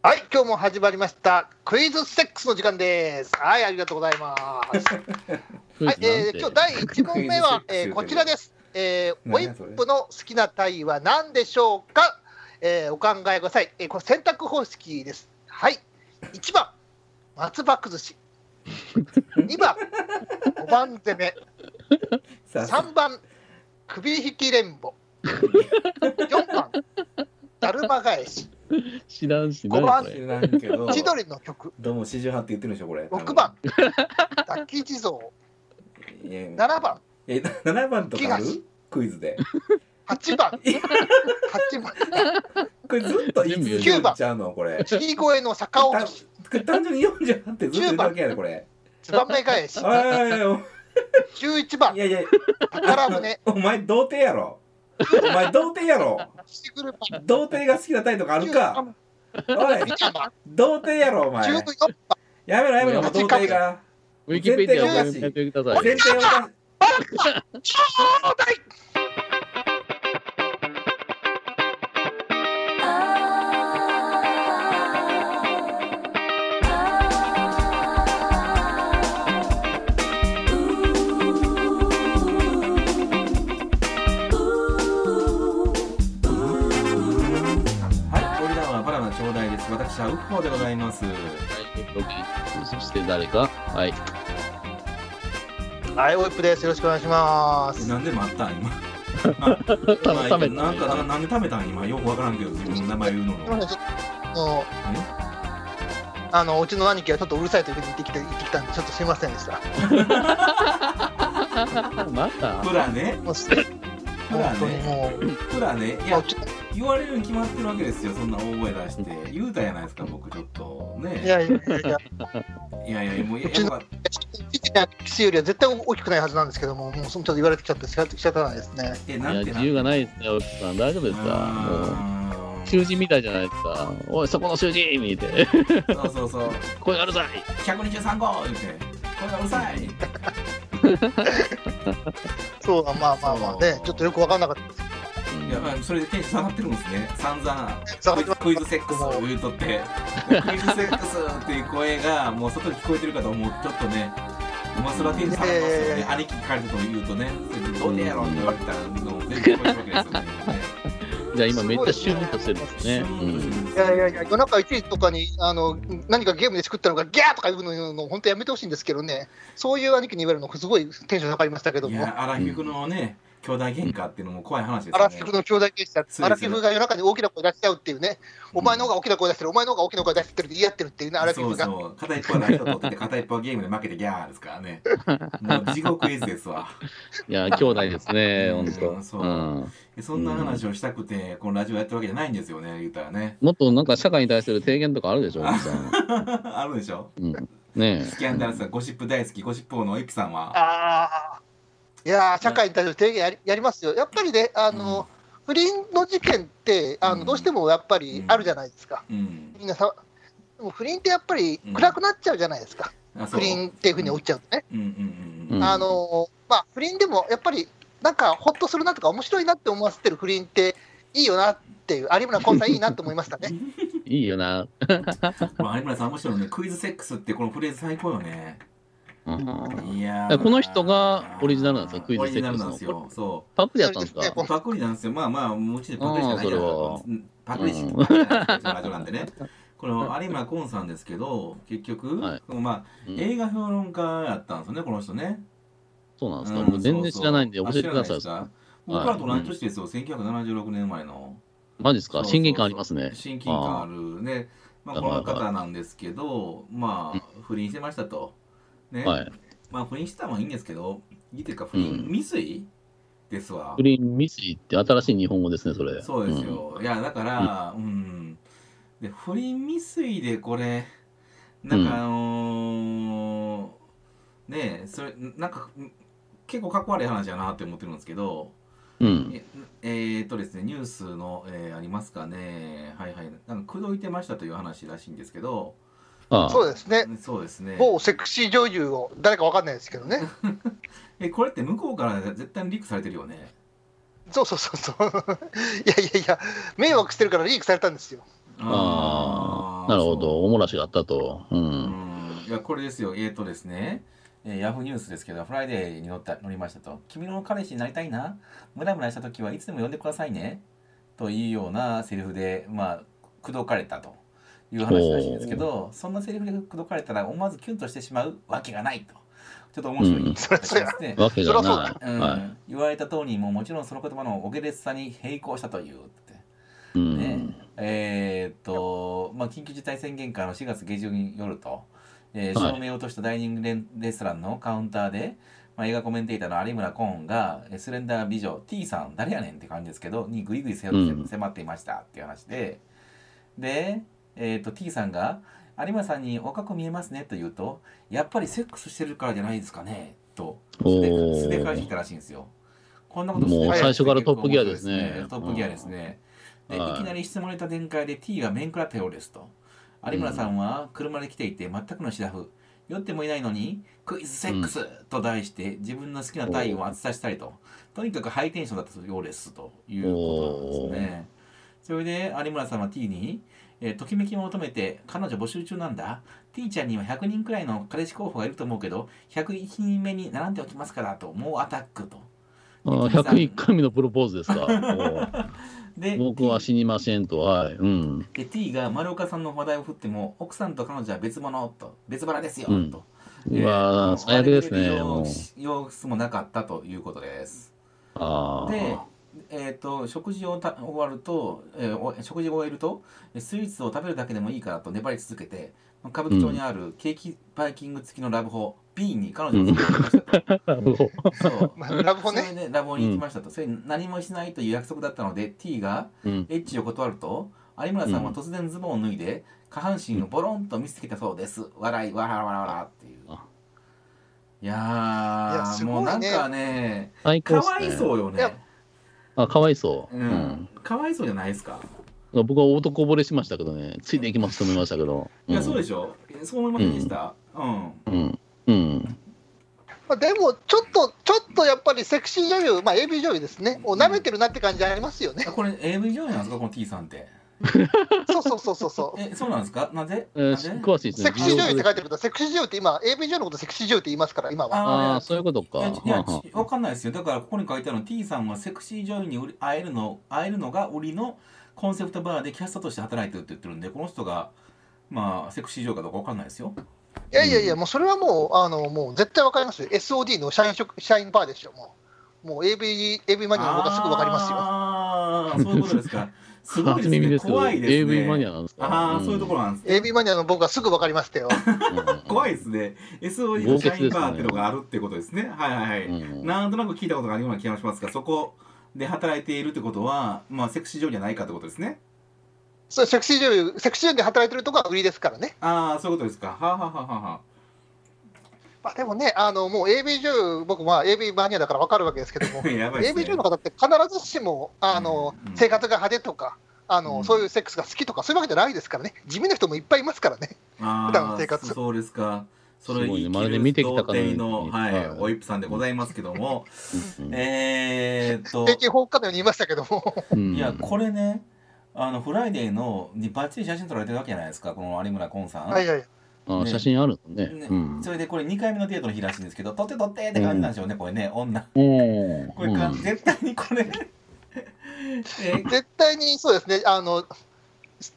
はい、今日も始まりました。クイズセックスの時間です。はい、ありがとうございます。はい、えー、今日第1問目は、えー、こちらです。えー、ホイップの好きな体位は何でしょうか、えー、お考えください。えー、これ選択方式です。はい。1番、松葉崩し。2番、5番攻め。3番、首引き連母。4番、だるま返し。知らんし、5番知らんけど。千鳥の曲。どうも四十八って言ってるんでしょこれ。6番、楽器地蔵。いや7番、え七番とかある？東クイズで。8番、8番、これずっと言い続けるんちゃうのこれ。釣り声の逆落とし、これ単純に四十八ってずっと言うだけやでこれ。ツバメ返し、おいおいおい。11番。い、やいや。宝船、お前童貞やろお前童貞やろ。し童貞が好きなタイとかあるか。おい。童貞やろお前。14番、やめろやめろ。もう童貞が。ウィキペディアを全然やってください。全然おかしい戴です私はウッホーでございます。はい、そして誰か？はい。はい、オイプです。よろしくお願いします。なんで待ったん今？食べたなんかななんで食べたん今？よくわからんけど自分の名前言うののあのうちの兄貴がちょっとうるさいというふうに言ってきて言ってきたんで、ちょっとすみませんでした。また。プラねもうねもう、プラねいや言われるに決まってるわけですよそんな大声出して言うたやないですか僕ちょっとねいやいやいやいや、いやいやもうやっぱうちのキスよりは絶対大きくないはずなんですけども、もうそのちょっと言われてきちゃって仕方ないですね。いやえなんて自由がないですね、奥さん。大丈夫ですか囚人みたいじゃないですか。おい、そこの囚人見て。ーそうそうそう声がうるさい。123号言ってうるさい。そう、まあまあまあね、ちょっとよく分かんなかったです。いやまあそれでテンション下がってるんですね。散々クイズクイズセックスを言うとって。クイズセックスっていう声がもう外に聞こえてるかと思う。ちょっとねまあそれはテンション下がりますよね、ええ。兄貴聞かれたと言うとね。どうでやろうって言われたらもう全部聞こえわけですよねじゃあ今めっちゃシュンとしてるんですね。うんいやいやいや、夜中1時とかにあの何かゲームで作ったのがギャーとか言うの本当やめてほしいんですけどね、そういう兄貴に言われるの、すごいテンション下がりましたけども、いやアラフィフのね兄弟喧嘩っていうのも怖い話ですアよね。ラフィフの兄弟でした、すアラフィフが夜中に大きな声出しちゃうっていうね、お前の方が大きな声出してる、お前の方が大きな声出してるって言い合ってるっていうね、アラフィフが。そうそう片一方はラジオ撮ってて片一方はゲームで負けてギャーですからね。もう地獄絵図ですわ。いや、兄弟ですね、うん。本当。そうう。ん。でそんな話をしたくてこのラジオやってるわけじゃないんですよね言うたらね。もっとなんか社会に対する提言とかあるでしょ。あるでしょ。うん、ねスキャンダルさんゴシップ大好きゴシップ王のエピさんは？ああ、いやー、社会に対する提言やりやりますよ、やっぱりね、あの不倫の事件ってあうん。の、どうしてもやっぱりあるじゃないですか、うん。みんなさ、でも不倫ってやっぱり暗くなっちゃうじゃないですか、う。不倫っていうふうに起きちゃうとね。うん。うん。うん。うん。あのまあ、不倫でもやっぱり、なんかほっとするなとか、面白いなって思わせてる不倫っていいよなっていう、有村昆さんいいなって思いましたね。いいよな。まあ有村さん面白いね。クイズセックスってこのフレーズ最高よね。うんいやえこの人がオリジナルなんですかクイズオリジナセックスのルなんですよ。そパクリやったんですか？パクリなんですよ。まあまあうちでパクリしかないかパクリしうんかないですかラジオなんでね。この有村昆さんですけど結局、はい。まあうん。映画評論家やったんですよねこの人ね。そうなんですか、うんもう全然知らないんで教えてください。僕らと同じ年ですよ、1976年生まれの。マジですか？親近感ありますね。親近感あるね。まあ、この方なんですけどまあ不倫してましたとね、はい。まあ不倫したのはいいんですけどいいというか不倫うん。未遂ですわ。不倫未遂って新しい日本語ですね、それ。そうですよ、いやだからうん、で不倫未遂でこれなんかあのーねえそれなんか結構かっこ悪い話やなって思ってるんですけど、うん。うん。ええーっとですねニュースの、えーありますかね。はいはい。なんか口説いてましたという話らしいんですけどそうですね、そうですね某セクシー女優を、誰かわかんないですけどね、えこれって向こうから絶対にリークされてるよねそうそうそうそう、いやいやいや、迷惑してるからリークされたんですよ。あなるほど、おもらしがあったと。う。うんん。いや、これですよ。えーとですね。えーヤフーニュースですけど、フライデーに載った載りましたと。君の彼氏になりたいな？ムラムラした時はいつでも呼んでくださいね。というようなセリフで、まあ、口説かれたという話らしいんですけど、そんなセリフで口説かれたら思わずキュンとしてしまうわけがないと。ちょっと面白い。わけがない。うんは言われた通りももちろんその言葉のお下劣さに閉口したというって。い。うねん。えーっと、まあ、緊急事態宣言下の4月下旬夜と、えーはい照明を落としたダイニングレストランのカウンターで、まあ、映画コメンテーターの有村コーンがえースレンダー美女 T さん誰やねんって感じですけどにぐいぐい迫ってうん迫っていましたっていう話でで、えーっと T さんが「有村さんにおかく見えますね」と言うと「やっぱりセックスしてるからじゃないですかね」と素で返してきたらしいんですよ。こんなこともう最初からトップギアですねトップギアですね。ではいいきなり質問れた展開で T が面食らったようですと。有村さんは車で来ていて全くのシラフ。酔ってもいないのにクイズセックスと題して自分の好きな体位を厚さしたりと。とにかくハイテンションだったようですということなんですね。それで有村さんは T に、えーときめきを求めて彼女募集中なんだ。T ちゃんには100人くらいの彼氏候補がいると思うけど、101人目に並んでおきますからと、もうアタックと。あー101回目のプロポーズですか？で、僕は死にませんと。はい。うん。で T が丸岡さんの話題を振っても奥さんと彼女は別物と別腹ですよ、うんと、うわー最悪ですね。様子もなかったということですああ。で、えー、と食事をた終わると、えーお食事を終えるとえスイーツを食べるだけでもいいからと粘り続けて歌舞伎町にあるケーキバイキング付きのラブホ B に彼女を連れてきましたと、そう。まあラブホね。それでラブホに行きましたと、それに何もしないという約束だったので T がうん。エッチを断ると有村さんは突然ズボンを脱いで下半身をボロンと見せてきたそうです。笑いわらわらわらっていう。あ。いやいやーね。もうなんかねか。わいそうよねあ、かわいそう。ううんん。かわいそうじゃないですか僕は男惚れしましたけどね。ついていきますと思いましたけど。いやそうでししょそう思いませんでした？うんょ。うん。うん。まあ、でも、ちょっと、ちょっとやっぱりセクシー女優、まあ、AV 女優ですね、を舐めてるなって感じありますよね。あこれ AV 上映なんですか？この T さんってそうそうそうそうそう。えそうなんですか？なんでえー詳しいですね。セクシー女優って書いててるけど、セクシー女優って今、AV 女優のことセクシー女優って言いますから、今は。ああ、ーそういうことか。いやわかんないですよだからここに書いてあるの T さんはセクシー女優に会えるの会えるのが売りのコンセプトバーでキャストとして働いてるって言ってるんでこの人がまあセクシー女優かどうかわかんないですよいやいやいや、もうそれはもう、あのもう絶対わかりますよ。SOD の社員職社員バーでしょ、もう。もう AV, AV マニアの僕はすぐわかりますよ。ああそういうことですかすごいですね。怖いですね。AV マニアなんですか？ああ、そういうところなんですね。AV マニアの僕はすぐわかりましたよ。う ん怖いですね。SOD の社員バーっていうのがあるってことですね。はいはいはい、うんなんとなく聞いたことがあるような気がしますがそこで働いているってことはまあセクシー女優じゃないかってことですね。そうセクシー女優、セクシー女優で働いてるとこは売りですからね。ああそういうことですか。はあ、はあはあは。あまあ、でもね、あのもう優、僕、まあ、AV マニアだからわかるわけですけども、ね。女優の方って必ずしもあの、うん生活が派手とかあの、うん。そういうセックスが好きとか、そういうわけじゃないですからね、地味な人もいっぱいいますからね。あ普段の生活。ーそうですか。それすごいね。生まるで見てきたかのはいはい。おいっぷさんでございますけども。うんえーっと。平均放火のように言いましたけども、うん。いやこれねあのフライデーのにバッチリ写真撮られてるわけじゃないですか。この有村昆さん、はいはい、ね。あ写真あるのね。ね。うん。それでこれ2回目のデートの日らしいんですけど撮って撮ってって感じなんでしょうね、これね。女。おこれか、うん。絶対にこれ。え。絶対にそうですね、あの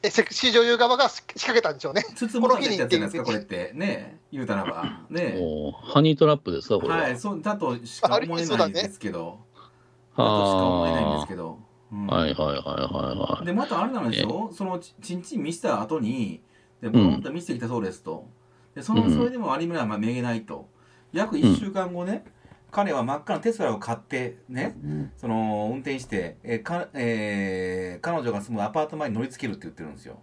えセクシー女優側が仕掛けたんでしょうね。つつもられたやつじゃないですかこれって。ね。言うたらば。ね。おハニートラップですか、これは。はいそうだとしか思えないんですけど。だとしか思えないんですけど、うん。はいはいはいはいはい。でまたあれなんでしょそのちちんちん見せた後にでボロンと見せてきたそうですと。でそのうんそれでも有村はまあめげないと。約1週間後ね、彼は真っ赤なテスラを買ってねその運転して、えーかえー彼女が住むアパート前に乗りつけるって言ってるんですよ。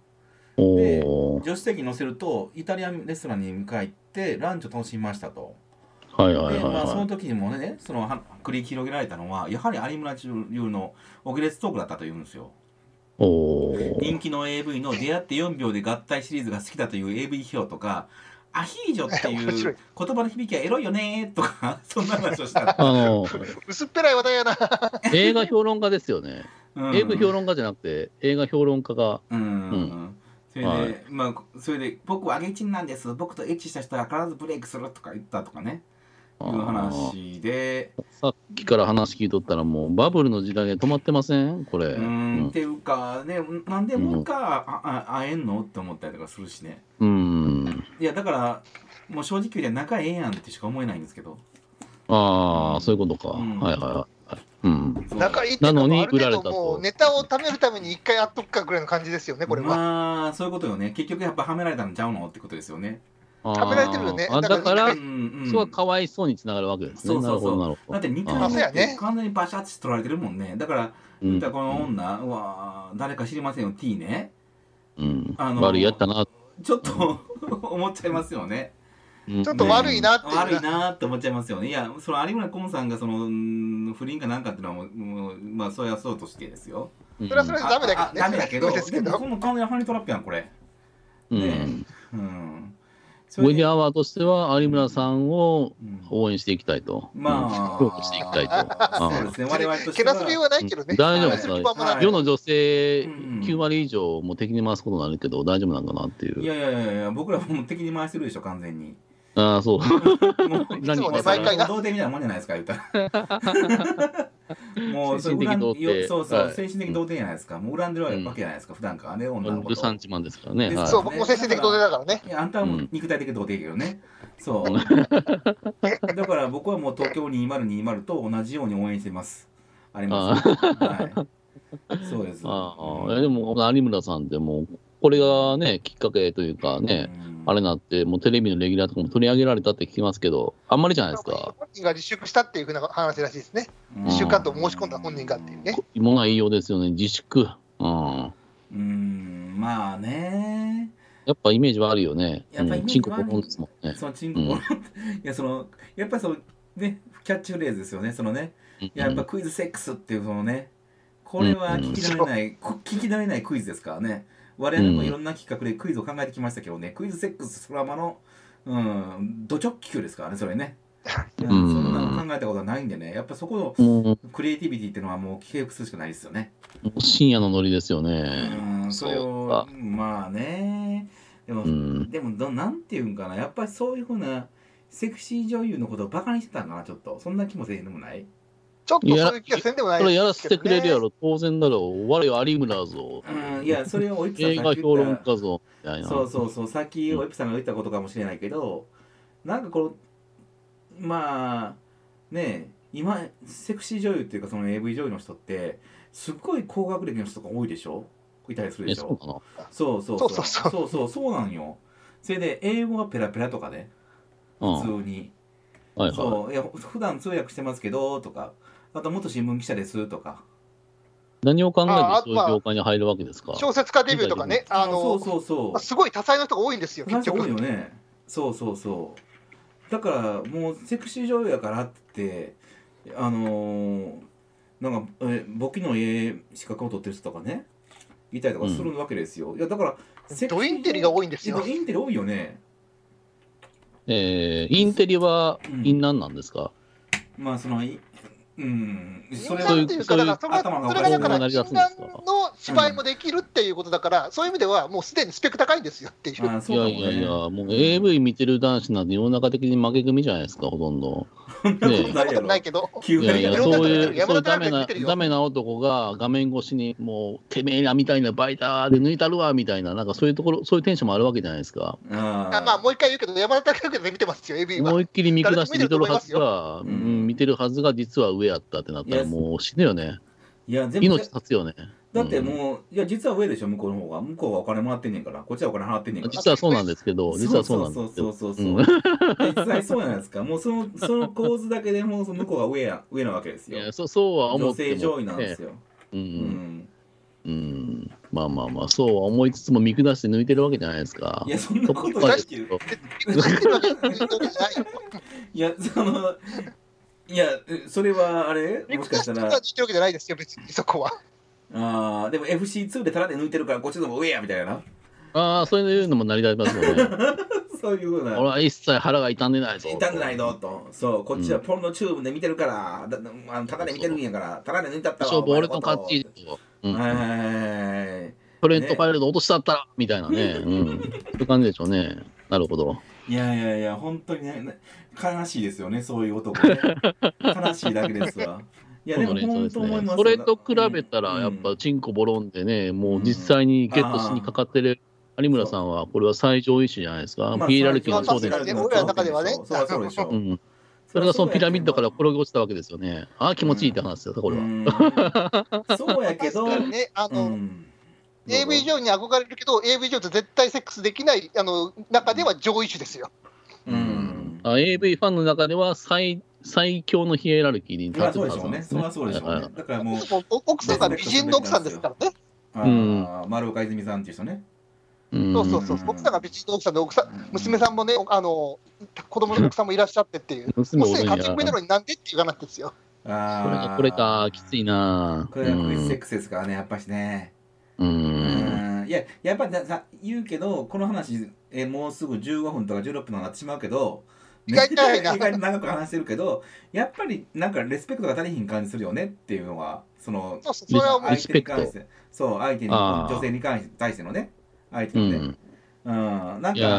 で助手席に乗せるとイタリアンレストランに向かってランチを楽しみましたと。はいはいはいでまあそのは時にもねそのは繰り広げられたのはやはり有村流のお下劣トークだったというんですよ人気の AV の出会って4秒で合体シリーズが好きだという AV 批評とかアヒージョって面い。う言葉の響きはエロいよねとか そんな話をした、あの、薄っぺらい話題やな。映画評論家ですよね。うん。AV 評論家じゃなくて、映画評論家が、うん、うん。それで、はい。まあそれで僕はアゲチンなんです。僕とエッチした人は必ずブレイクするとか言ったとかねいう話でさっきから話聞いとったらもうバブルの時代で止まってません？これ。うんんっていうかねなんでもう一回ああ会えんの？って思ったりとかするしねうん。いやだからもう正直言うて仲ええやんってしか思えないんですけどああ、そういうことか。うんはいはいはい。うん。仲いいってなのにられたともうネタを貯めるために一回やっとくかぐらいの感じですよね、これは。まあそういうことよね結局やっぱはめられたんちゃうの？ってことですよね食べられてるよねだからそこはかわいそうにつながるわけですね。そうそうそう。なるほど、なるほど。だって2あー。回目完全にバシャッチ取られてるもんね。だからこの女、うわ誰か知りませんよ T ね。うん。あの悪いやったな。ちょっと 思っちゃいますよね。うん。ちょっと悪いなって悪いなって思っちゃいますよね。いやその有村昆さんがそのうん不倫かなんかっていうのはもうまあそれはそうとしてですよ。うん。それはそれでダメだけどダメだ けど。でもこの完全にハニートラップやんこれ。うん。ね。うんそウェれで。ディアワーとしては有村さんをうん応援していきたいと。まあ。うん。評価していきたいと。あそうですね。我々としてけなす理由はないけどね。大丈夫。ですけなす理由はあんまない。はい。世の女性うん9割以上も敵に回すことになるけど大丈夫なんかなっていう。いやいやいやいや僕らもう敵に回してるでしょ完全にああ、そう。もういつもね毎回な。童貞みたいなもんじゃないですか言ったら。もう精神的童貞よそうそう、はい。精神的童貞じゃないですか。もう恨んでるわけじゃないですか、普段からね女の子と。ルサンチマンですからね。そう、僕も精神的童貞だからね。いやあんたはもう肉体的童貞やけどね、そう。だから僕はもう東京2020と同じように応援してます。あります、はい、そうです。ああ、でも、有村さんってもう、これがね、きっかけというかね、あれなって、もうテレビのレギュラーとかも取り上げられたって聞きますけど、あんまりじゃないですか。本人が自粛したっていうふうな話らしいですね。うん自粛かと申し込んだ本人がっていうね。もがいいようですよね、自粛。うん。うんまあねやっぱイメージはあるよね。やっぱイメーですもんね。そのチンコ、いやそのやっぱりそのねキャッチフレーズですよねそのねいややっぱクイズセックスっていうそのねこれは聞き慣れない、こ聞き慣れないクイズですからね我々もいろんな企画でクイズを考えてきましたけどね、クイズセックスドラマのうんド直球ですからねそれね、うん。んそんなの考えたことはないんでね。やっぱそこものクリエイティビティっていうのはもう継続するしかないですよね。深夜のノリですようね。んそれをか。まあね。でも、うん。でもどなんていうんかな。やっぱりそういうふうなセクシー女優のことをバカにしてたんかなちょっと。そんな気もせえへんでもないちょっとそういう気がせんでもないですけどね。せてくれるやろ、当然だろう。我有村ぞ。うんいやそれをおいぷさん映画評論言った家ぞ。みたいな。そうそうそうさっきおいぷさんが言ったことかもしれないけどなんかこのまあねえ今セクシー女優っていうかその AV 女優の人ってすっごい高学歴の人が多いでしょ？いたりするでえ、しょ？そう。そうそうそう。そうそうそう。そうそうなんよ。それで英語はペラペラとかね。うん。普通に、はいはそう。いや普段通訳してますけどとかあと元新聞記者ですとか。い。何を考えてあそういう業界に入るわけですか？小説家デビューとかね、あそうの、そうそう。すごい多彩な人が多いんですよ、結多い局。よね。そうそうそう。だからもうセクシー女優やからってあのーなんかえ簿記の家資格を取ってる人とかねいたりとかするわけですよ、いやだからセクシードインテリが多いんですよ。ドインテリ多いよね。えー、インテリはうん、インナンなんですか、まあそのいうん。それそういうなんていうか、だからそれ頭がそれがだから、成り禁立つんですか断の芝居もできるっていうことだから、そういう意味では、もうすでにスペック高いんですよっていう。いやいやいや、もう AV 見てる男子なんて世の中的に負け組じゃないですか、ほとんど。そんなことねそんなことないけど、9いやいや、そういう、そういうダメなダメな男が画面越しに、もう、てめえらみたいなバイターで抜いたるわ、みたいな、なんかそういうところ、そういうテンションもあるわけじゃないですか。ああまあ、もう一回言うけど、山田孝之で見てますよ、AV は。思。いっきり見下して見てるはずが、ようん、見てるはずが実は上やったってなったら、いやもう死ぬよね。いや全部命絶つよね。だってもう、いや実は上でしょ向こうの方が。向こうはお金もらってんねんから。こっちはお金払ってんねんから。実はそうなんですけど、実はそうなんですそうよ。そうそうそう、うん。実際そうじゃないですか。もうそのその構図だけでもうその向こうが上や上なわけですよ。いやそそうは思女っても、性上位なんですよ、う。うん。ん。うん。まあまあまあ、そうは思いつつも見下して抜いてるわけじゃないですか。い。やそんなことそないいやそのいやそれはあれ？見もしかしたら見てるわけじゃないですよ、別にそこは。あーでも FC2 でタダで抜いてるからこっちの方が上やみたいなああ、そういうのも成り立ちますよね。そういうふうな俺は一切腹が痛んでないぞ。痛んでないのとそうこっちはポルノチューブで見てるから、だあのタダで見てるんやからタダで抜いたったわ勝負俺と勝ち。うんはいはいはいはいトレントファイルド落としたったら、みたいなね。うん。そういう感じでしょうね。なるほど。いやいやいや、本当にね、悲しいですよね、そういう男ね。悲しいだけですわ。いや、でも本当思いますそれと比べたら、やっぱ、チンコボロンでね、もう実際にゲットしにかかってる有村さんは、これは最上位種じゃないですか。ピーラルキーの頂点俺らの中ではね。そうでしょ。うんそれがそのピラミッドから転げ落ちたわけですよね。ああ、気持ちいいって話ですよ、これは。そうやけど、ね、あの、AV 上に憧れるけど、AV 上と絶対セックスできないあの中では上位種ですよ。うん、あ AV ファンの中では最最強のヒエラルキーに立つはずなんですね。それはそうでしょうね。だからもう、奥さんが美人の奥さんですからね。ああ、丸岡泉さんっていう人ね。そうそうそう、奥さんが美人の奥さんで、奥さん、娘さんもね、あの、子供の奥さんもいらっしゃってっていう、娘も勝ち目なのになんでっていう話ですよ。ああ。これか、きついなこれはクリスセックスですからね、やっぱしね。うん。いや、やっぱりさ言うけど、この話、えもうすぐ15分とか16分になってしまうけど、意外に長く話してるけど、やっぱりなんかレスペクトが足りひん感じするよねっていうのは、その、そう相手に関して、そう、相手に、女性に関して対してのね。相手のね。うんうん、なんか、いや、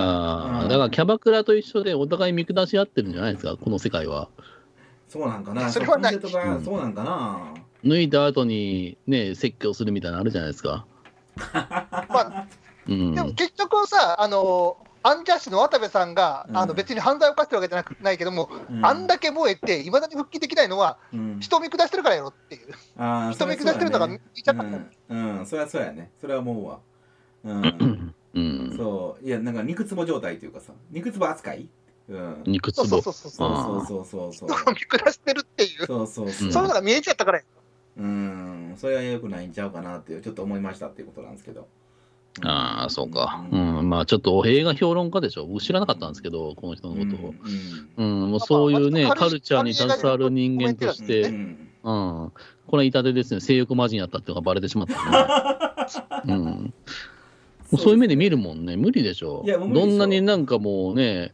うん、だからキャバクラと一緒でお互い見下し合ってるんじゃないですか、この世界は。そうなんかな、それはない。そうなんかな。抜いた後にね、説教するみたいなのあるじゃないですか。まあ、うん、でも結局さ、あの、アンジャッシュの渡部さんが、うん、あの別に犯罪を犯してるわけじゃなくないけども、うん、あんだけ燃えて、いまだに復帰できないのは、うん、人を見下してるからやろっていう、人を見下してるのが見ちゃった、ね、うん、それはそうやね、それは思うわ。うん。うん、そう。いやなんか肉つぼ状態というかさ。肉つぼ扱い、うん、肉つぼ。そうそうそうそうそう。そうそうそう見下してるっていう。そうそうそう。そういうのが見えちゃったからうんそれはよくないんちゃうかなってちょっと思いましたっていうことなんですけどああ、そうか。うん、うん、まあちょっと映画評論家でしょ。僕知らなかったんですけど、この人のことを。うん、うん、もうそういうね、カルチャーに携わる人間として、うん、これ痛手ですね、性欲魔人やったっていうのがバレてしまった、ね。うん。そういう目で見るもんね、無理でしょ。どんなになんかもうね、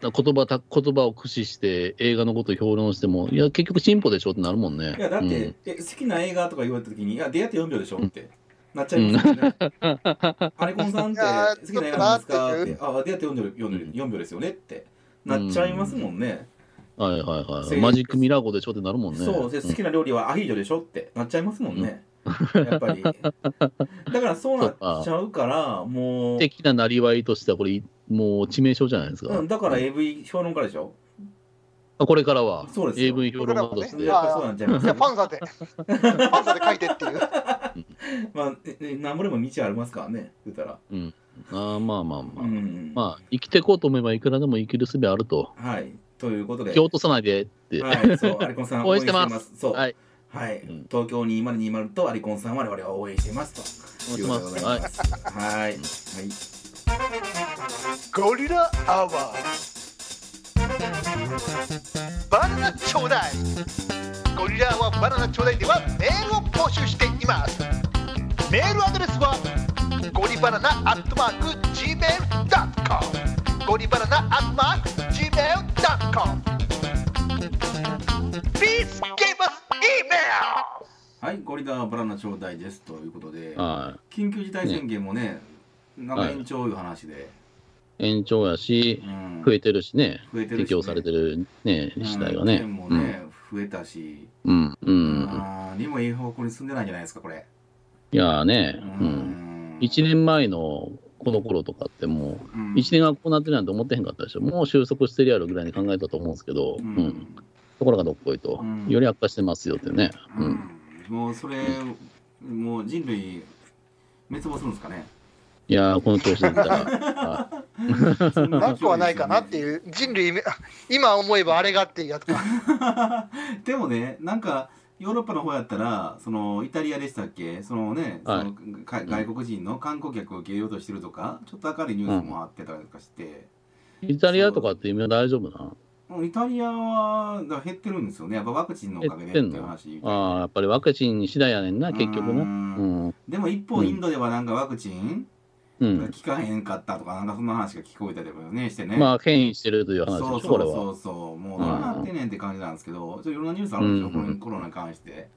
言葉た言葉を駆使して映画のことを評論しても、いや、結局進歩でしょってなるもんね。いや、だって、うん、え好きな映画とか言われたときに、いや、出会って4秒でしょって。なっちゃいますよね。アレコンさんって好きな映画なんですかって、あ、出会って4秒 ,4 秒 ,4 秒ですよねってなっちゃいますもんね。はいはいはい。マジックミラー号でしょってなるもんね。そう、好きな料理はアヒージョでしょってなっちゃいますもんね。やっぱり。だからそうなっちゃうから、もう。的ななりわいとしては、これ、もう致命傷じゃないですか。うん、だから AV 評論家でしょ？あこれからは、そうです AV 評論家として。やっぱそうなんじゃない？ですか。ファンザで、ファンザで書いてっていう。まあ、なんぼでも道ありますからね、言ったら。うん。ああ、まあまあまあ。うん、まあ、生きていこうと思えばいくらでも生きる術あると。はい。ということで。気を落とさないでって。はい、そう、アリコンさん応援してます。そう。はい。はい、東京2020とアリコンさん我々は応援していますということでございます。はい。はい。ゴリラアワーバナナちょうだいゴリラアワーバナナちょうだいではメールを募集していますメールアドレスはゴリバナナアットマーク Gmail.com ゴリバナナアットマーク Gmail.com us はい、ゴリラバラナ頂戴ですということで、はい、緊急事態宣言もね、ねなんか延長いう話で。はい、延長やし、うん、増えてるしね、増えてる、ね、適用されてるね、自体がね。もね、うん、増えたし、うん、うん。あにもいい方向に進んでないんじゃないですか、これ。いやね、うん。1年前のこの頃とかってもう、1年がこうなってるなんて思ってへんかったでしょ。もう収束してるやろぐらいに考えたと思うんですけど、うんところがどっこいと、うん、より悪化してますよってね。うん、もうそれ、もう人類滅亡するんですかね？いやこの調子だったら。なくはないかなっていう、人類、今思えばあれがっていうやつか。でもね、なんか、ヨーロッパの方やったら、そのイタリアでしたっけ、そのね、はい、その外国人の観光客を受け入れようとしてるとか、ちょっと明るいニュースもあってたりとかして。イタリアとかって今大丈夫なイタリアは減ってるんですよね、やっぱワクチンのおかげでっていう話。ああ、やっぱりワクチン次第やねんな、結局な。うん、でも一方、インドではなんかワクチン、うん、効かへんかったとか、なんかそんな話が聞こえたりねしてね。まあ、変異してるという話そうそうそうそう、もうどうなってねんって感じなんですけど、ちょいろんなニュースあるんですよ、うん、コロナに関して。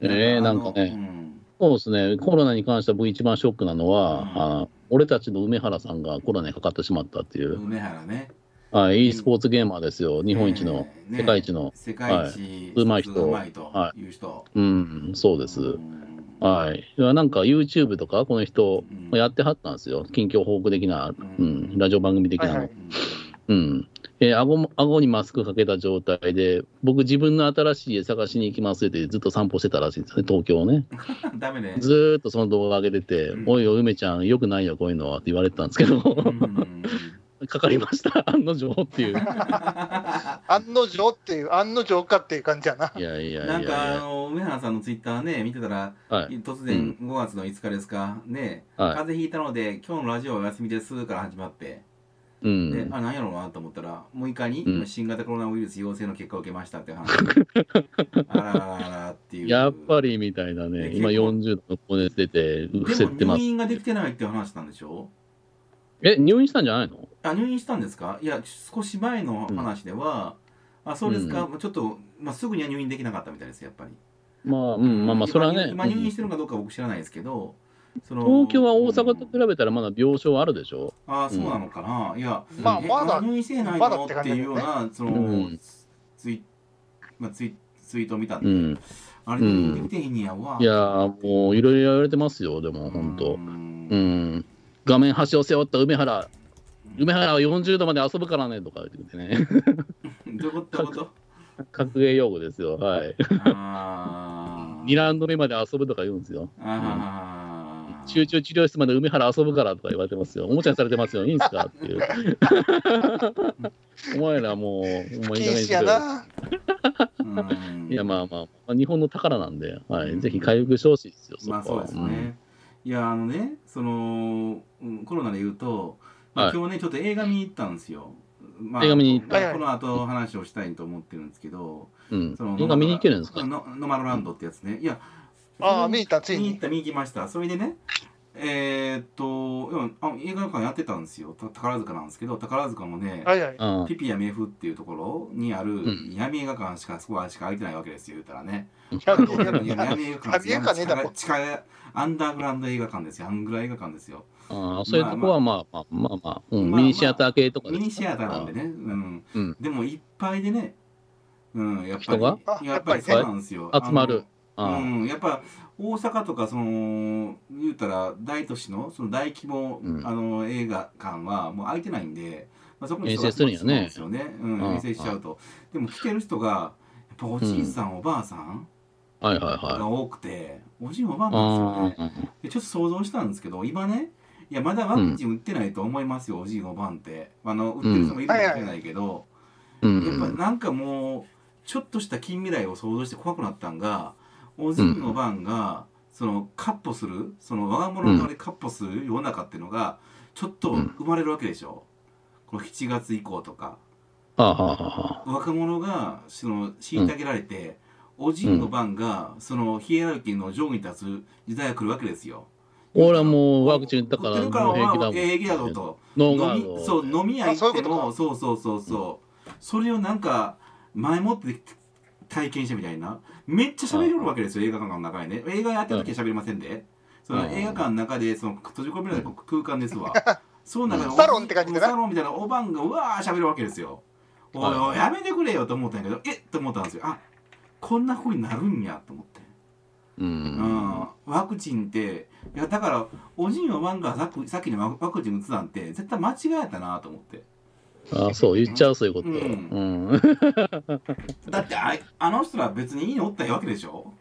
ええー、なんかね、そうですね、コロナに関しては僕一番ショックなのは、うん、あ俺たちの梅原さんがコロナにかかってしまったっていう。梅原ね。はい、e スポーツゲーマーですよ、日本一の、世界一の。世界一、うまい人。はい。いう人。うん、そうです。はい。なんか YouTube とか、この人、やってはったんですよ。近況報告的な、うん、ラジオ番組的なの。うん。えー、顎顎にマスクかけた状態で、僕、自分の新しい家探しに行きますってずっと散歩してたらしいんですね、東京ね。ダメね。ずーっとその動画上げてて、うん、おいおい、梅ちゃん、よくないよ、こういうのはって言われてたんですけど、かかりました、案の定っていう。案の定っていう、案の定かっていう感じやな。いやいやなんか、あの、梅原さんのツイッターね、見てたら、はい、突然5月の5日ですか、ね、はい、風邪ひいたので、今日のラジオお休みですから始まって、うん、であ何やろうなと思ったら6日に新型コロナウイルス陽性の結果を受けましたって話、あららららっていう。やっぱりみたいなね。今40度の高熱出て伏せてます。入院ができてないって話したんでしょ？え入院したんじゃないの？あ入院したんですか？いや少し前の話では、うん、あそうですか、うん、ちょっと、まあ、すぐには入院できなかったみたいですやっぱり。まあ、うん、まあまあそれはね。今入院してるのかどうか僕知らないですけど、東京は大阪と比べたらまだ病床あるでしょ、うん、ああそうなのかな、いや、まあまだ入院してないのっていうような、その、うん、ツイ,、まあ、ツイツイートを見たんで、うん、あれできてへんやわ、いやもういろいろ言われてますよでも本当。うん。画面端を背負った梅原梅原は40度まで遊ぶからねとか言ってね。どういうこと？格ゲー用語ですよ。はい。2ラウンド目まで遊ぶとか言うんですよ、集中治療室まで梅原遊ぶからとか言われてますよ。おもちゃにされてますよ。いいんすか？っていう。お前らもう、お前いい加減にしろいや、まあまあ、日本の宝なんで、はい、ぜひ回復してほしいですよ、そまあそうですね。いや、あのね、その、コロナで言うと、まあ、今日ね、ちょっと映画見に行ったんですよ。まあ、映画見に行ったこの後話をしたいと思ってるんですけど、うん、その映画見に行けるんですか？ノマロランドってやつね。いや、ああ、見に行った、ついに。見に行った、見に行きました。それでね、えー、っと、あ映画館やってたんですよ。宝塚なんですけど、宝塚もね、はいはい、ピピやメフっていうところにある闇映画館しか、そこはしか空いてないわけですよ、言ったらね。闇映画館です地下アンダーグラウンド映画館ですよ。アングラ映画館ですよ。あそういうとこはまあまあまあまあ、うん、ミニシアター系とかミニシアターなんでね。うん。うん、でもいっぱいでね、うん、やっぱり、やっぱりそうなんですよ。集まる。うん、やっぱ大阪とかその言うたら大都市のその大規模、うん、あの映画館はもう空いてないんで、まあ、そこに人がするんですよね。うん、遠征しちゃうと。でも来てる人がやっぱおじいさん、おばあさんはいはいはい、が多くて、おじいおばあなんですよね。でちょっと想像したんですけど今ねいやまだワクチン打ってないと思いますよ、おじいおばあって。あの打ってる人もいるかもしれないけど、やっぱなんかもうちょっとした近未来を想像して怖くなったんが。おじいの番が、そのカッポするその我が物側でカッポする世の中っていうのがちょっと生まれるわけでしょ、この7月以降とか、若者がその虐げられて、おじいの番がそのヒエラルキーの上下に立つ時代が来るわけですよ。俺はもうワクチンだから平気だもん。平気だろうと。飲みそう飲み屋行ってもそうそうそうそう、それをなんか前もって体験したみたいな。めっちゃ喋れるわけですよ映画館の中でね。映画やってる時は喋りませんで、その映画館の中でその閉じ込められた空間ですわ。その中でサロンって感じでサロンみたいなおばんがうわー喋るわけですよ。おいおいやめてくれよと思ったんやけどえっと思ったんですよ。あこんなふうになるんやと思って。うん、ワクチンっていやだからおじいおばんがさっきにワクチン打つなんて絶対間違えたなと思って。あそう言っちゃうそういうこと、うん、だってああの人ら別にいいのおったわけでしょ？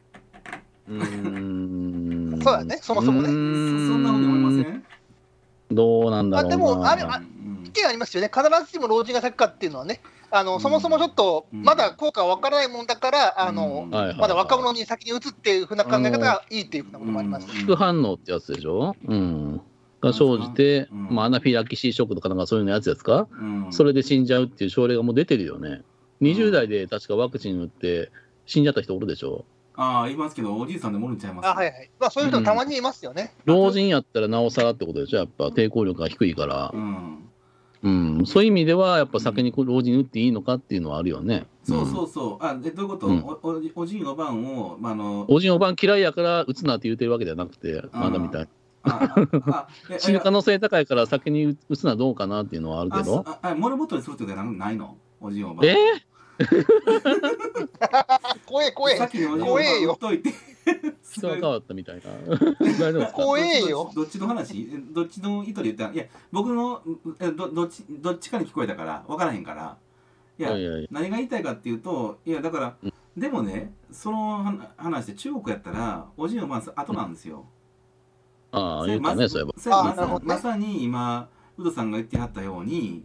うん。そうだねそもそもね。そんなこと思いません？どうなんだろうあでもあれあ意見ありますよね。必ずしも老人が先かっていうのはね。あのそもそもちょっとまだ効果がわからないもんだから、あのまだ若者に先に打つっていうふうな考え方がいいっていうふうなこともあります、副反応ってやつでしょ、うん、が生じて、まあ、アナフィラキシーショックとかなんかそういうのやつですか、それで死んじゃうっていう症例がもう出てるよね。20代で確かワクチン打って死んじゃった人おるでしょ？ああ、いますけど、おじいさんでもおるんちゃいます、あはいはい。まあ、そういう人たまにいますよね。老人やったらなおさらってことでしょ、やっぱ抵抗力が低いから。うん。うん、そういう意味では、やっぱ先に老人打っていいのかっていうのはあるよね。そうそうそう。あ、え、どういうこと、うん、おおおじいおばんを、まあ、あの。おじいおばん嫌いやから打つなって言うてるわけではなくて、まだみたい。死ぬ可能性高いから先に打つのはどうかなっていうのはあるけど。あ、あモルモットにするってことはないの？おじいおばん。えー？怖え怖え。先にお人が変わったみたいな。怖えよ。どっちの話？どっちの意図で言った？ら、いや、僕のどどっちどっちかに聞こえたから、分からへんから。いや、いやいや何が言いたいかっていうと、いや、だから、うん、でもね、その話で中国やったら、おじいおばん後なんですよ。うん、ああ、言ったね、そういえば。まさまさに今、ウドさんが言ってはったように、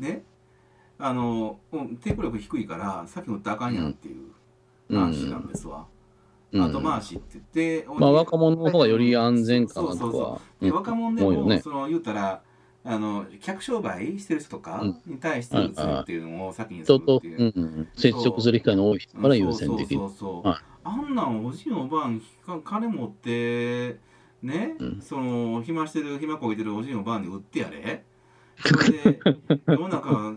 ね、あの、抵抗力低いから、さっきの打ったらあかんやんっていう話なんですわ。後回しって言って、まあ、若者の方がより安全かなとか。そうそうそう。若者でも、ね、その言うたら、あの客商売してる人とかに対して打つっていうのを先にするっていう、うんうん、接触する機会の多い人から優先的にそうそうそう、はい、あんなんおじいおばん金持ってね、うん、その暇してる暇こいてるおじいおばんに売ってやれ。それで世の中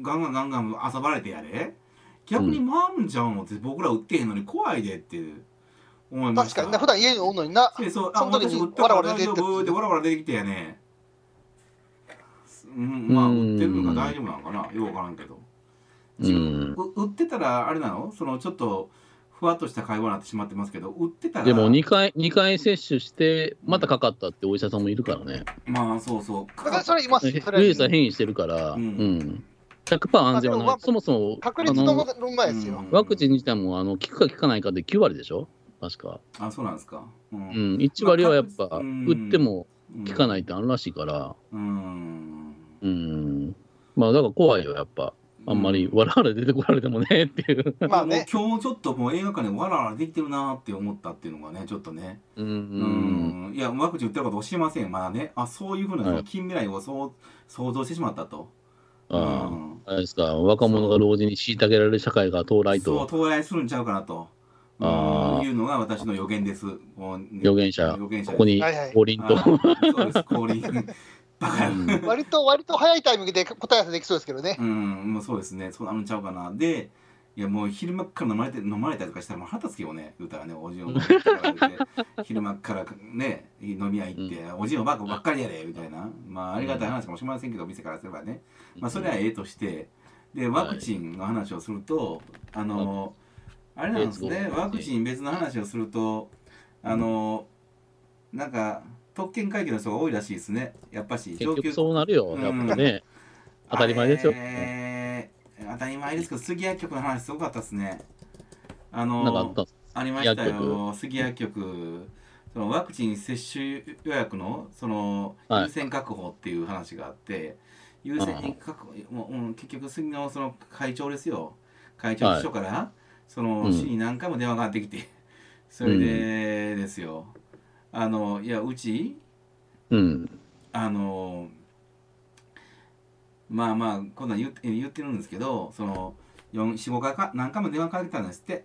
ガンガンガンガン遊ばれてやれ逆にマンじゃんって僕ら売ってへんのに怖いでって思いました確かに普段家におんのにな。そうそう。あ私売ったから大丈夫ってわらわら出てきてやね。うん、まあ売ってるのが大丈夫なのかな。よく分からんけど、うん、売ってたらあれなの？そのちょっとふわっとした会話になってしまってますけど売ってたらでも2回 ,2 回接種してまたかかったってお医者さんもいるからね。まあそうそう。だからそれいますウイルスは変異してるから、うん、うん100%安全はない。そもそも、確率の前ですよ。ワクチン自体も、あの、効くか効かないかで9割でしょ？確か。あ、そうなんですか。うん。うん、1割はやっぱ、打っても効かないってあるらしいから。うん。うん。まあ、だから怖いよ、やっぱ。あんまり、わらわら出てこられてもねっていう。まあね。今日ちょっともう映画館でわらわらできてるなって思ったっていうのがね、ちょっとね。うん。うんいや、ワクチン打ってること教えません。まだね。あ、そういうふうな近未来をそう想像してしまったと。ああ、あれですか、若者が老人に虐げられる社会が到来と。そう、到来するんちゃうかなと。あいうのが私の予言です。予言者。予言者ここに降臨と。そうです、降臨。割と、割と早いタイミングで答え合わせできそうですけどね。うん、もうそうですね。そうなるんちゃうかな。で、いやもう昼間から飲まれて飲まれたりとかしたらもう腹立つけどね。言うたらねおじおば 昼間からね飲み屋行って、うん、おじおばばっかりやでみたいな。まあありがたい話かもしれませんけど、店からすればね。まあそれはええとして。でワクチンの話をすると、あのあれなんですね。ワクチン別の話をするとあのなんか特権階級の人が多いらしいですね。やっぱし上級そうなるよ、やっぱね。当たり前ですよ、えー当たり前ですけど杉薬局の話すごかったですね。あのありましたよ。杉薬局そのワクチン接種予約のその優先確保っていう話があって、優先確保もう、うん、結局杉のその会長ですよ。会長秘書から、はい、その市に何回も電話がかかってきて、それでですよ、あのいやうち、うん、あのまあまあこんなん言って言ってるんですけどその45回か何回も電話かけたんですって。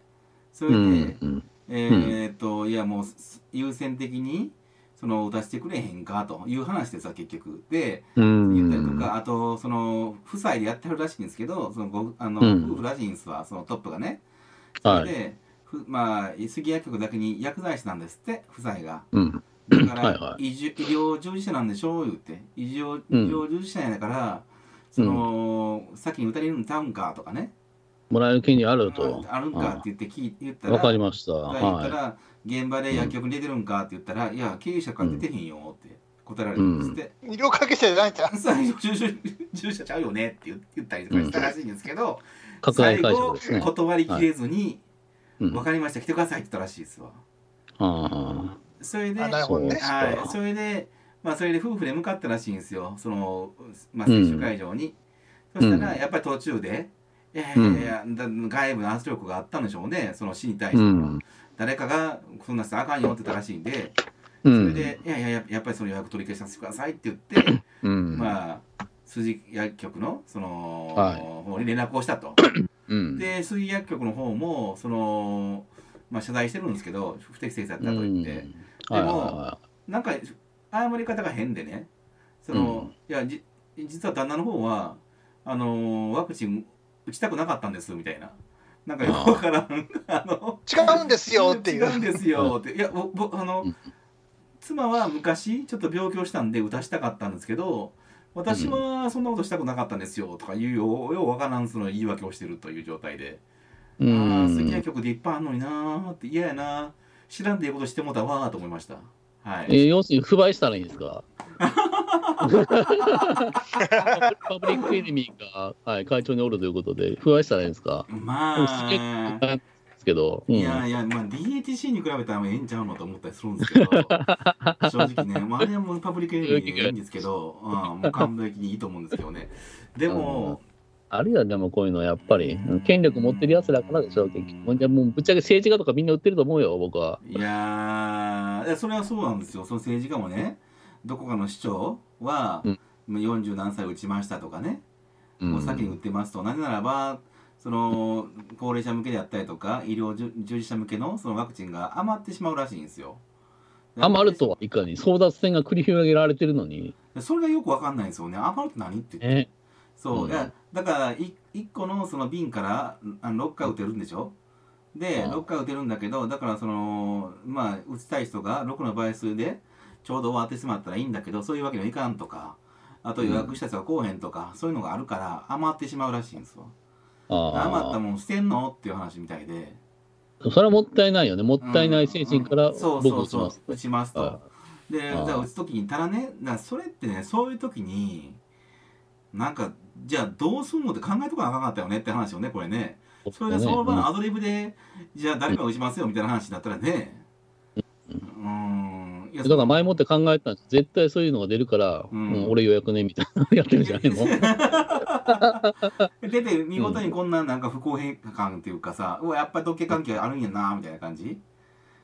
それで、うんえー、っといやもう優先的にその打たせてくれへんかという話でさ結局。で言ったりとかあとその夫妻でやってるらしいんですけどそのごあの、夫婦らしいんですわそのトップがね。それで、はい、まあ杉薬局だけに薬剤師なんですって夫妻が。うん。だから、医療従事者なんでしょう言って。医療医療従事者やから、その、うん、先に打たれるんちゃうんかとかね。もらえる権利あると。あるんかって言って聞い言ったらわかりました。言ったら、はい、現場で薬局に出てるんかって言ったら、うん、いや経営者から出てへんよって答えられたんですって、うん、医療関係者じゃないじゃん従者ちゃうよねって言ったりとかしたらしいんですけど、うん、最後、ね、断りきれずに、はい、分かりました。来てくださいって言ったらしいですわ、それで、ね、はい、それでまあ、それで夫婦で向かったらしいんですよ。その、まあ、接種会場に、うん、そしたらやっぱり途中で、いやいやいや、外部の圧力があったんでしょうね。その死に対して、うん、誰かがそんな人あかんよってたらしいんで、それで「いやいややっぱりその予約取り消しさせてください」って言って、まあ筋薬局のその、はい、方に連絡をしたと。で筋薬局の方もその、まあ、謝罪してるんですけど不適切だったと言って、でも、なんか謝り方が変でねその、うん、いやじ実は旦那の方はあのワクチン打ちたくなかったんですみたいな。なんかよくわからん。あの違うんですよっていう。違うんですよって。いや、ぼあの、妻は昔ちょっと病気をしたんで打たしたかったんですけど、私はそんなことしたくなかったんですよとかいうようようわからんその言い訳をしてるという状態で。ああ、好きな曲でいっぱいあるのになーって嫌やな知らんでいいことしてもたわーと思いました。はい。えー、要するに不買したらいいんですか？パブリックエネミーが、はい、会長におるということで、不安したらいいんですか？まあ、ですけど、うん、いやいや、まあ、DATC に比べたらええんちゃうのと思ったりするんですけど、正直ね、まあ、あれはもうパブリックエネミーでいいんですけど、うん、もう完璧にいいと思うんですけどね。でも、あるいはでもこういうのはやっぱり、権力持ってるやつらからでしょ、結局。じゃもうぶっちゃけ政治家とかみんな売ってると思うよ、僕は。いやそれはそうなんですよ。その政治家もね、どこかの市長は、うん、40何歳打ちましたとかね、もう先に打ってますと、なぜならば、その高齢者向けであったりとか、医療従事者向けのそのワクチンが余ってしまうらしいんですよ。余るとはいかに争奪戦が繰り広げられてるのに。それがよくわかんないんですよね。余るって何って言って。そう、うん、だから1個のその瓶から6回打てるんでしょ？で、6回打てるんだけど、だからその、まあ、打ちたい人が6の倍数で、ちょうど終わってしまったらいいんだけどそういうわけにはいかんとかあと予約した人が来おへんとか、うん、そういうのがあるから余ってしまうらしいんですよ。余ったもん捨てんの？っていう話みたいで。それはもったいないよね。もったいない精神から僕打ちます、打ちますと。でじゃあ打つ時にただねだそれってねそういう時になんかじゃあどうすんのって考えとかなあかんかったよねって話をねこれね。それでその場のアドリブで、うん、じゃあ誰か打ちますよみたいな話になったらね、うん、うん。だから前もって考えたんです絶対そういうのが出るから、うん、俺予約ねみたいなやってるじゃないの。出て見事にこんななんか不公平感っていうかさ、うわやっぱり時計関係あるんやなみたいな感じ。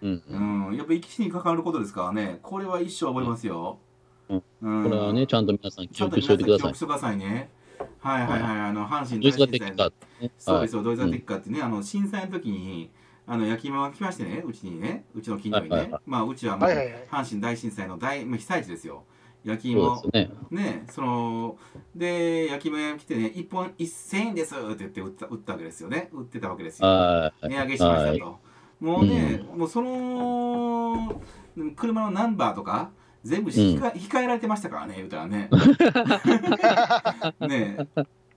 うん、うん、やっぱ生き死に関わることですからね。これは一生覚えますよ、うん、うん、これはねちゃんと皆さん記憶しておいてください。記憶してくださいねはいはいはい、あの阪神大震災そうですよドイツアテッカってね、あの震災の時にあの焼き芋が来ましてねうちにね。うちの近所にね、まあうちはもう阪神大震災の大、まあ、被災地ですよ。焼き芋。ね。ねそので焼き芋が来てね1本1000円ですって言って売った売ったわけですよね。売ってたわけですよ。値上げしましたと。もうね、うん、もうその車のナンバーとか全部控,、うん、控えられてましたからね言うたらね ね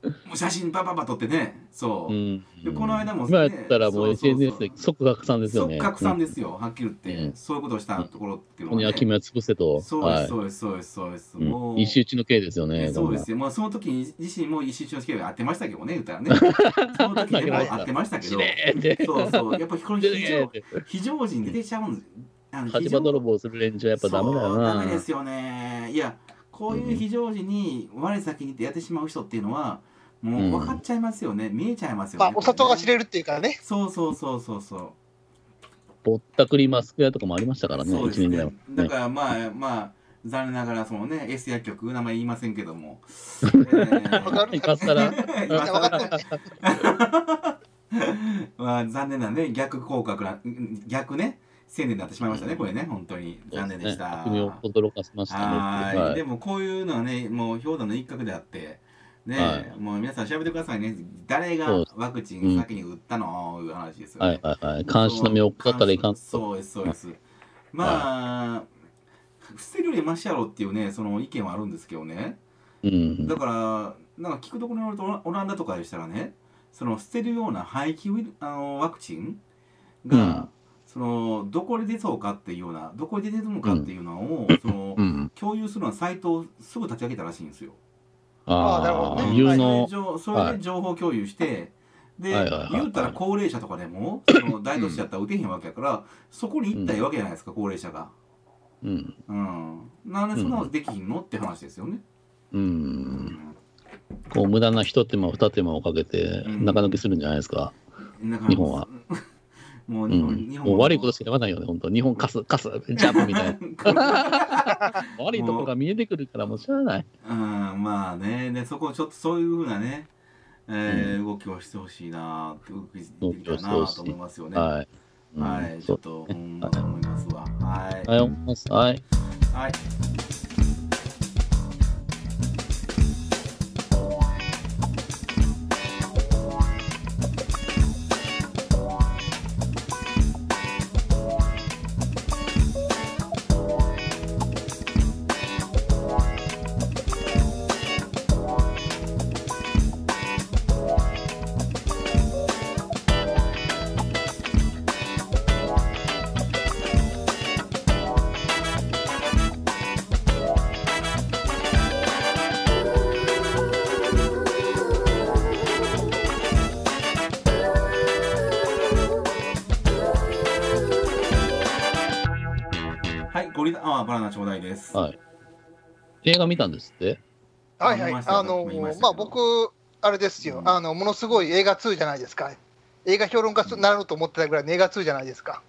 もう写真パパパ撮ってね、そう。うん、でこの間も、ね、今やったらもう SNS で即拡散ですよね。即拡散ですよ、はっきり言って、うん、そういうことをしたところっていうのは、ね。この焼き目は潰せと。そうです、そうです、そうです、そうです。もう。一周地の刑ですよね。そうですよ。まあその時に自身も一周地の刑があってましたけどね、言ったらね。その時でもあってましたけど。そうそう。やっぱりこの非常非常時に出てちゃうんです。火事場泥棒する連中はやっぱダメだよな。ダメですよね。いや、こういう非常時に我先にってやってしまう人っていうのは、もう分かっちゃいますよね、見えちゃいますよね。まあ、お里が知れるっていうかね。そうそうそうそうそう。ぼったくりマスク屋とかもありましたからね、そうですね。だからまあまあ、残念ながらそのね、S 薬局、名前言いませんけども。えー、分かるかっ。まあ残念なね、逆効果な、逆ね。宣伝になってしまいましたね、これね、本当に残念でした。ね、驚かせましたね。はい、でもこういうのはね、もう氷山の一角であって、ね、はい、もう皆さん調べてくださいね。誰がワクチン先に打ったの、いう話ですよね。はいはいはい。監視の目をかかったらいかんそうです、そうです。まあ、捨てるよりマシやろっていうね、その意見はあるんですけどね。うん、だから、なんか聞くところによると、オランダとかでしたらね、その捨てるような廃棄ウあのワクチンが、うん、そのどこで出そうかっていうような、どこで出るのかっていうのを、その、共有するようなサイトをすぐ立ち上げたらしいんですよ。ああ、なるほどね。有能。それで情報共有して、で、言うたら高齢者とかでも、その大都市やったら打てへんわけやから、そこに行ったらいいわけじゃないですか、高齢者が。うん。うん。なんでそんなことできひんのって話ですよね。うん。こう、無駄な一手間、二手間をかけて、中抜きするんじゃないですか、日本は。もう日本、うん、日本もう悪いことしか言わないよね、本当日本カス、カス、ジャンプみたいな。悪いとこが見えてくるからもうしゃあない。うん、まあね、でそこちょっとそういうふうなね、えー、うん、動きをしてほしいな動きできたなと思いますよね。はい。はい、ちょっと、ほんま思いますわ。はい。はい、思います。はい。はい。バナナちょうだいです。はい。映画見たんですって？はいはい。あのまあ僕あれですよ、あのものすごい映画2じゃないですか。映画評論家になろうと思ってたぐらいの映画2じゃないですか。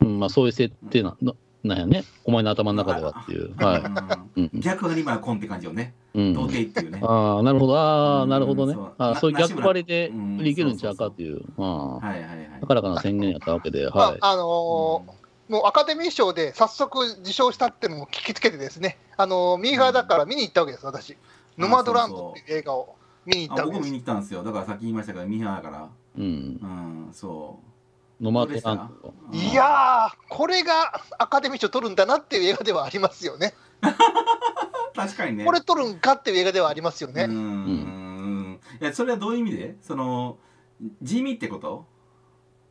うんまあそういう設定ななんやね。お前の頭の中ではっていう、はい、逆張りまあコンって感じよね、うん、童貞っていうね。ああなるほど。ああなるほどね、あそういう逆張りでいけるんちゃうかっていう、はいはいはい、だからかな宣言やったわけで、はい。あ、あのーもうアカデミー賞で早速受賞したっていうのも聞きつけてですね、あのミーハーだから見に行ったわけです、私。ノマドランドっていう映画を見に行ったわけです。僕も見に行ったんですよ。だからさっき言いましたけど、ミーハーだから。うん。うん、そう。ノマドランド。いやこれがアカデミー賞取るんだなっていう映画ではありますよね。確かにね。これ取るんかっていう映画ではありますよね。うん。うんいや、それはどういう意味で？その、地味ってこと？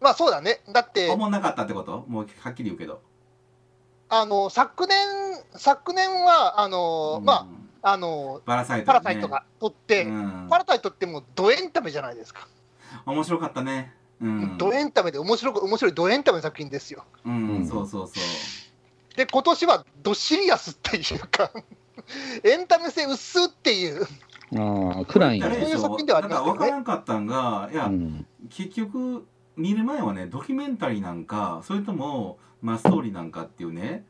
まあそうだね。だって。思んなかったってこと？もうはっきり言うけど。あの、昨年、昨年は、あの、うん、まあ、あの、パラサイト、ね、パラサイトが撮って、うん、パラサイトってもうドエンタメじゃないですか。面白かったね。うん、ドエンタメで面白く面白いドエンタメの作品ですよ。うん、そうそうそう。で今年はドシリアスっていうか エンタメ性薄っていう。ああ、暗いそういう作品ではありますよね。分からんかったんが、いや、うん、結局見る前はねドキュメンタリーなんかそれとも、まあ、ストーリーなんかっていうね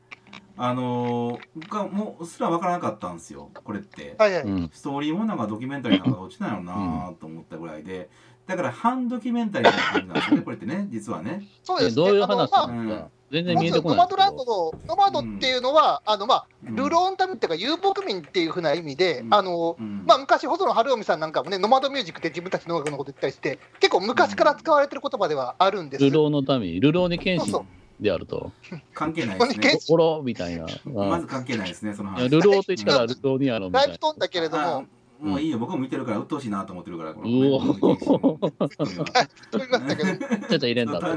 あのー、がもうすら分からなかったんですよこれって、はいはい、ストーリーもなんかドキュメンタリーなんかどっちなんやろうなと思ったぐらいで。だから半ドキュメンタリーな感じなんですよね、これってね、実はね。そうです、ね、どういう話ですか、全然見えてこない。ノマドランドの、ノマドっていうのは、うん、あのまあ、ルローンタミっていうか、遊牧民っていうふうな意味で、うん、あの、うん、まあ、昔、細野晴臣さんなんかもね、ノマドミュージックって自分たちの音楽のこと言ったりして、結構昔から使われてる言葉ではあるんですルローの民、ルローに剣士であると。関係ないですね。心みたいな。まず関係ないですね、その話。ルローと一からルローにあるみたいな。だいぶ飛んだけれども、もういいよ、僕も見てるから、鬱陶しいなと思ってるから。うお ちょっと入れんだと。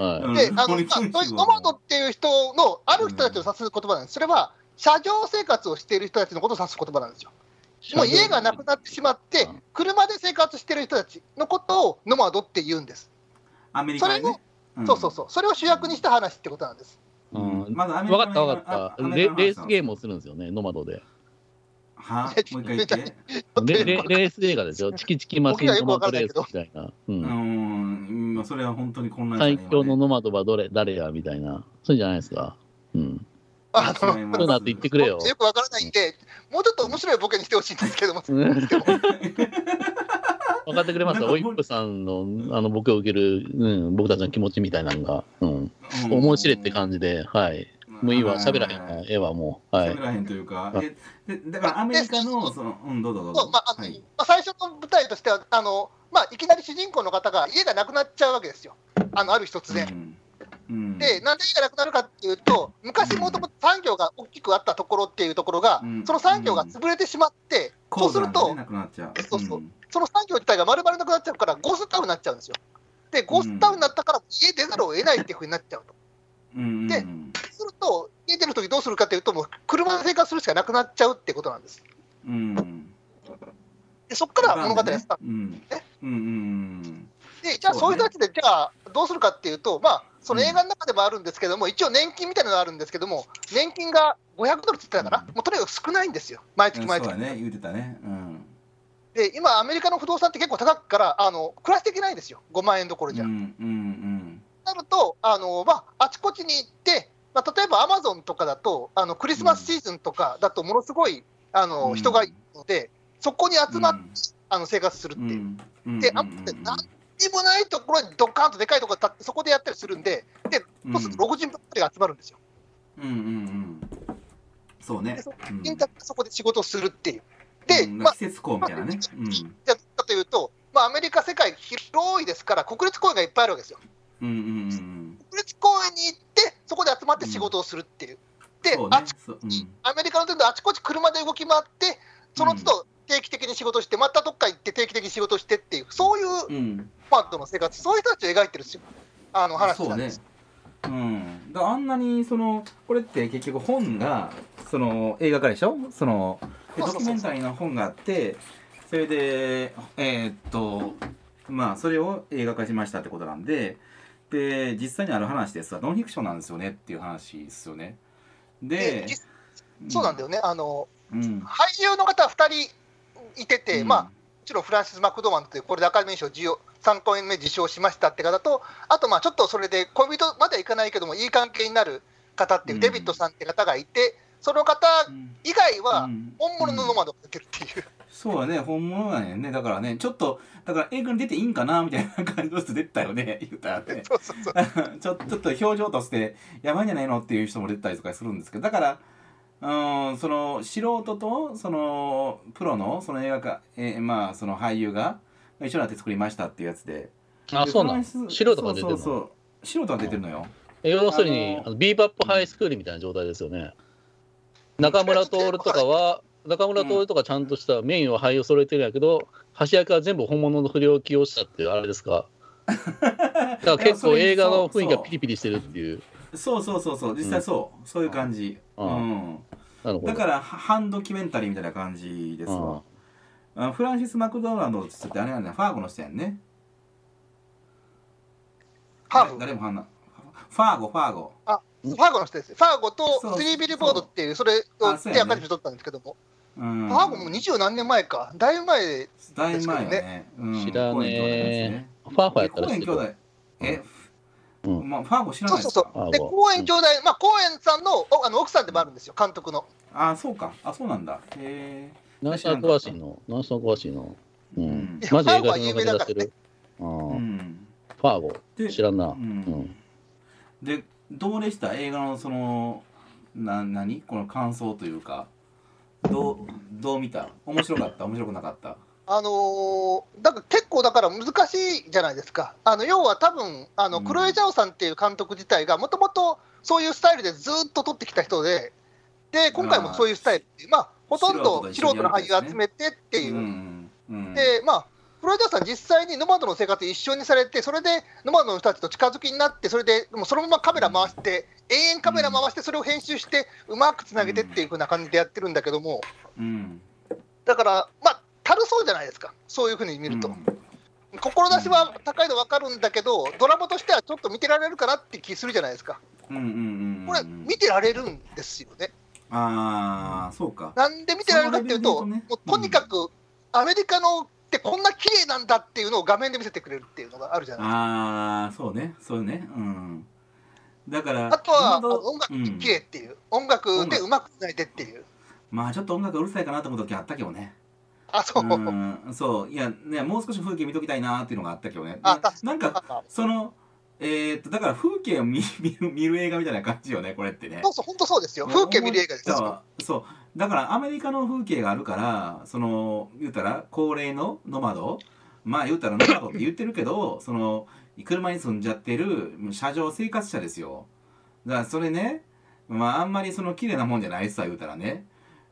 はい、で、あの、そういうノマドっていう人の、ある人たちを指す言葉なんです。それは、車上生活をしている人たちのことを指す言葉なんですよ。もう家がなくなってしまって、車で生活している人たちのことをノマドって言うんです。アメリカで、ね、それを、そうそうそう、それを主役にした話ってことなんです。うん、まだ分かった分かったレ。レースゲームをするんですよね、ノマドで。はもう一回言って。レレレース映画ですよ。チキチキマシンノマドレースみたいな。うん、まあ、それは本当に混乱最強のノマドはどれ誰やみたいな。そうじゃないですか。うん。あそうなって言ってくれよ。よくわからないんで、もうちょっと面白いボケにしてほしいんですけども。分かってくれますかオイップさんのあのボケを受ける、うん、僕たちの気持ちみたいなのが、うん、面白いって感じで、はい。もういいわ、喋らへんわ、絵はもう。はい。喋らへんというか、だからアメリカの、その、うん、どうぞどうぞ。まあ、はい、まあ、最初の舞台としては、あの、まあ、いきなり主人公の方が家がなくなっちゃうわけですよ。あの、ある日突然。で、なんで家がなくなるかっていうと、昔もともと産業が大きくあったところっていうところが、うん、その産業が潰れてしまって、そうすると、そうそう、その産業自体が丸々なくなっちゃうから、ゴーストタウンになっちゃうんですよ。で、ゴーストタウンになったから、家出ざるを得ないっていうふうになっちゃうと。で、すると、家出るときどうするかというと、もう車で生活するしかなくなっちゃうってことなんです。うん、でそこから物語がスタート、でじゃあ、そういう人たちで、じゃあ、どうするかっていうと、まあ、その映画の中でもあるんですけども、一応年金みたいなのがあるんですけども、年金が500ドルって言ってたかな、もうとにかく少ないんですよ、毎月毎月。そうね、言うてたね。で今、アメリカの不動産って結構高くからあの暮らしていけないんですよ、5万円どころじゃ。うん。うん。うん。なると、あのまあ、あちこちに行って、まあ、例えばアマゾンとかだと、あのクリスマスシーズンとかだと、ものすごいあの、人がいるので、そこに集まって、あの生活するっていう。で、あって何にもないところにドカンとでかいところ立って、そこでやったりするんで、で、そうすると60分が集まるんですよ。うんうんうん。そうね。そそこで仕事をするっていう。で、まあ、季節校みたいなね。うん、じゃかというと、まあ、アメリカ、世界広いですから、国立公園がいっぱいあるわけですよ。うんうんうん、国立公園に行って、そこで集まって仕事をするっていう。で、ね、あち、うん、アメリカの全土あちこち車で動き回って、その都度定期的に仕事して、またどっか行って定期的に仕事してっていう、そういうパートの生活、そういう人たちを描いてるあの話なんです。うん、だあんなにそのこれって結局本がその映画化でしょ？そのドキュメンタリーの本があってそれでえー、っとまあそれを映画化しましたってことなんでで実際にある話ですわノンフィクションなんですよねっていう話ですよね。で、そうなんだよね、あの、うん、俳優の方2人いてて、うん、まあ、もちろんフランシス・マクドマンという、これでアカデミー賞3回目受賞しましたって方と、あと、まあちょっとそれで恋人まではいかないけども、いい関係になる方っていう、デビッドさんって方がいて、その方以外は本物のノマドが出てるっていう。そうだね、本物なんやね。だからね、ちょっと、だから映画に出ていいんかなみたいな感じの人出てたよね、言ったらね。そうそうそうちょ。ちょっと表情として、やばいんじゃないのっていう人も出てたりとかするんですけど、だから、うん、その素人とそのプロのその映画化、えー、まあその俳優が一緒になって作りましたっていうやつで。あ、そうなん素人が出てるの？そうそう素人が出てるのよ。要するに、あのビーバップハイスクールみたいな状態ですよね。中村徹とかは、中村徹とかちゃんとしたメインは俳優揃えてるんやけど、橋役は全部本物の不良を起用したっていうあれですか？だから結構映画の雰囲気がピリピリしてるっていう。そうそうそうそう、実際そう、うん、そういう感じ。うん。だから半ドキュメンタリーみたいな感じですわ。あフランシス・マクドナルドってあれなんだファーゴの人やんね。ファーゴ誰もファーゴ、ファーゴ。あ、ファーゴの人です。ファーゴとスリービルボードっていう、それを手アカデミー取ったんですけども。ファーゴも二十何年前か。だいぶ前ですだいぶ前ね。知らねファーゴやったら知ってる。え、まあ、ファーゴ知らないそうそうそう。で、公園兄弟、まあ、公園さんのあの奥さんでもあるんですよ、監督の。あ、そうか。あ、そうなんだ。へえ。ナンシャー詳しいの。ナンシャー詳しいの。うん。マジ映画の名出してる。ああ。ファーゴ。知らんな。うん。で、どうでした？映画のその、な、何？この感想というか。どう、どう見た？面白かった？面白くなかった？あのー、だから結構だから難しいじゃないですか、あの要は多分あのクロエ・ジャオさんっていう監督自体が、もともとそういうスタイルでずっと撮ってきた人で、で今回もそういうスタイルまあ、ほとんど素人の俳優集めてっていう、うんうん、でまあ、クロエ・ジャオさん、実際にノマドの生活一緒にされて、それでノマドの人たちと近づきになって、それでもうそのままカメラ回して、永遠カメラ回して、それを編集して、うまくつなげてっていうふうな感じでやってるんだけども、だから、まあ、たるそうじゃないですか、そういうふうに見ると。うん、志は高いの分かるんだけど、ドラマとしてはちょっと見てられるかなって気するじゃないですか。これ、見てられるんですよね。ああ、そうか。なんで見てられるかっていうと、ね、もうとにかくアメリカのってこんな綺麗なんだっていうのを画面で見せてくれるっていうのがあるじゃないですか。ああ、そうね、そうね。うん。だから、あとは音楽綺麗っていう、うん、音楽でうまくつないでっていう。まあちょっと音楽うるさいかなと思う時あったけどね。あ、そう。うん、そう。いや、ね、もう少し風景見ときたいなっていうのがあったけどね。あなんか、その、えー、っと、だから風景を見見る見る映画みたいな感じよね、これってね。そうそう、本当そうですよ。風景見る映画ですよ。そう。だからアメリカの風景があるから、その、言うたら、高齢のノマド、まあ言うたらノマドって言ってるけど、その、車に住んじゃってる車上生活者ですよ。だからそれね、まああんまりその綺麗なもんじゃないさ、言うたらね。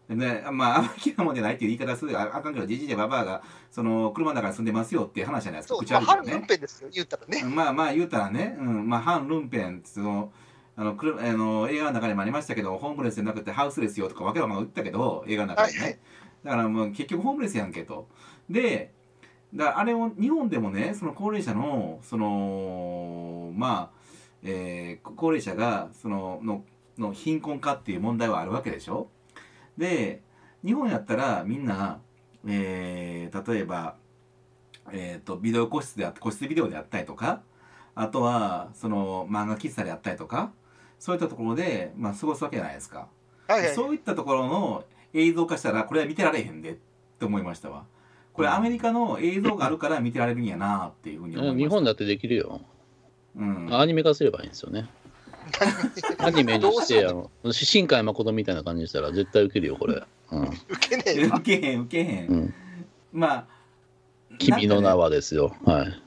で、まあ、あんまりなもんじゃないっていう言い方するあかんけど、じじいでばばあが、その、車の中に住んでますよっていう話じゃないですか。そう、まあ、反ルンペンですよ、言ったらね。まあまあ、言うたらね、うん、まあ、反ルンペン、その、あの、くるあの映画の中にもありましたけど、ホームレスじゃなくてハウスレスよとかわけわま言ったけど、映画の中にね。はいはい、だからもう結局ホームレスやんけと。で、だあれを日本でもね、その高齢者の、その、まあ、えー、高齢者が、その、の、の貧困化っていう問題はあるわけでしょで、日本やったらみんな、えー、例えば、えっ、ー、と、ビデオ個室であ個室ビデオであったりとか、あとは、その、漫画喫茶であったりとか、そういったところで、まあ、過ごすわけじゃないですか。はいはい、そういったところの映像化したら、これは見てられへんでって思いましたわ。これ、アメリカの映像があるから見てられるんやなっていうふうに思いました。日本だってできるよ。うん。アニメ化すればいいんですよね。アニメにしてあの？新海誠みたいな感じにしたら絶対受けるよこれ、うん、受けねえ受けへん受けへん、うん、まあ君の名はですよ、はい。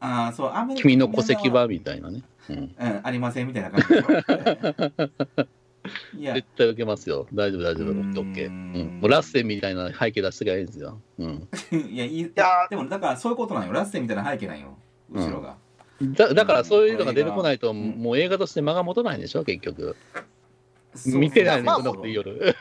ああ、そう、アメリカ君の戸籍はみたいなね。うん、うん、ありませんみたいな感じで いや絶対受けますよ。大丈夫、大丈夫。オッケー。うん。もうラッセンみたいな背景出してがいいんですよ。うん。いや、いや、でもだからそういうことなんよ。ラッセンみたいな背景なんよ。後ろが。だだからそういうのが出てこないと、もう映画として間が持たないんでしょ、結局。見てないのこのこと夜。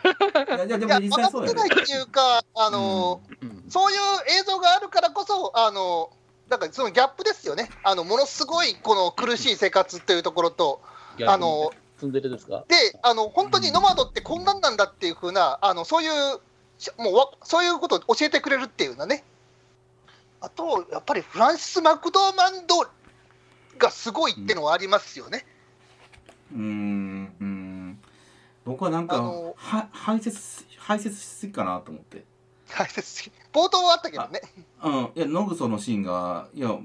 いや、でも実際そうないっていうか、あの、うん、そういう映像があるからこそ、あの、だからそのギャップですよね。あの、ものすごいこの苦しい生活というところと、あの、ツンデレですか？であの本当にノマドってこんなんなんだっていうふうなあのそういうもうわそういうことを教えてくれるっていうのね。あとやっぱりフランシス・マクドーマンドがすごいってのはありますよね。うんうん。僕はなんかは排泄排泄しすぎかなと思って。排泄し冒頭はあったけどね。うん。いやノグソのシーンがいや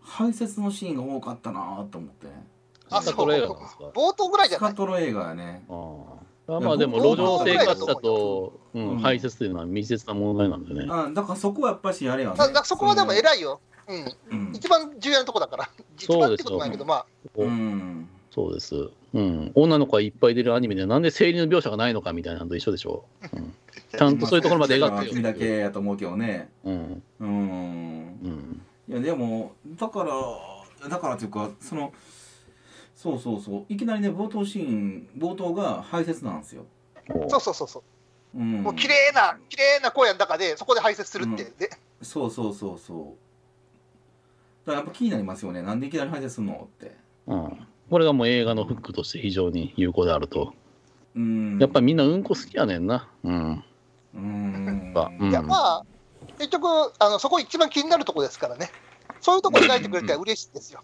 排泄のシーンが多かったなと思って。あそう。冒頭ぐらいじゃない？スカトロ映画やね。ああまあでも路上生活者と、うん、排泄というのは密接な問題なんでね。あだからそこはやっぱしあれよね。だそこはでも偉いよ。うん。一番重要なとこだから。一番ってことないけど、まあ。うん。そうです。うん。女の子がいっぱい出るアニメでなんで生理の描写がないのかみたいなのと一緒でしょ。う。ん、ちゃんとそういうところまで描くよ。君だけやと思うけどね。うん。うん。うん。いやでもだからだからというかその。そうそうそういきなりね冒頭シーン冒頭が排泄なんですよそうそうそうそう、うん、もう綺麗な綺麗な荒野の中でそこで排泄するって、うん、でそうそうそうそうだからやっぱ気になりますよね。なんでいきなり排泄するのって。うん。これがもう映画のフックとして非常に有効であると。うん。やっぱみんなうんこ好きやねんな。うん。うん。いやまあ結局あのそこ一番気になるとこですからね。そういうとこ描いてくれては嬉しいですよ、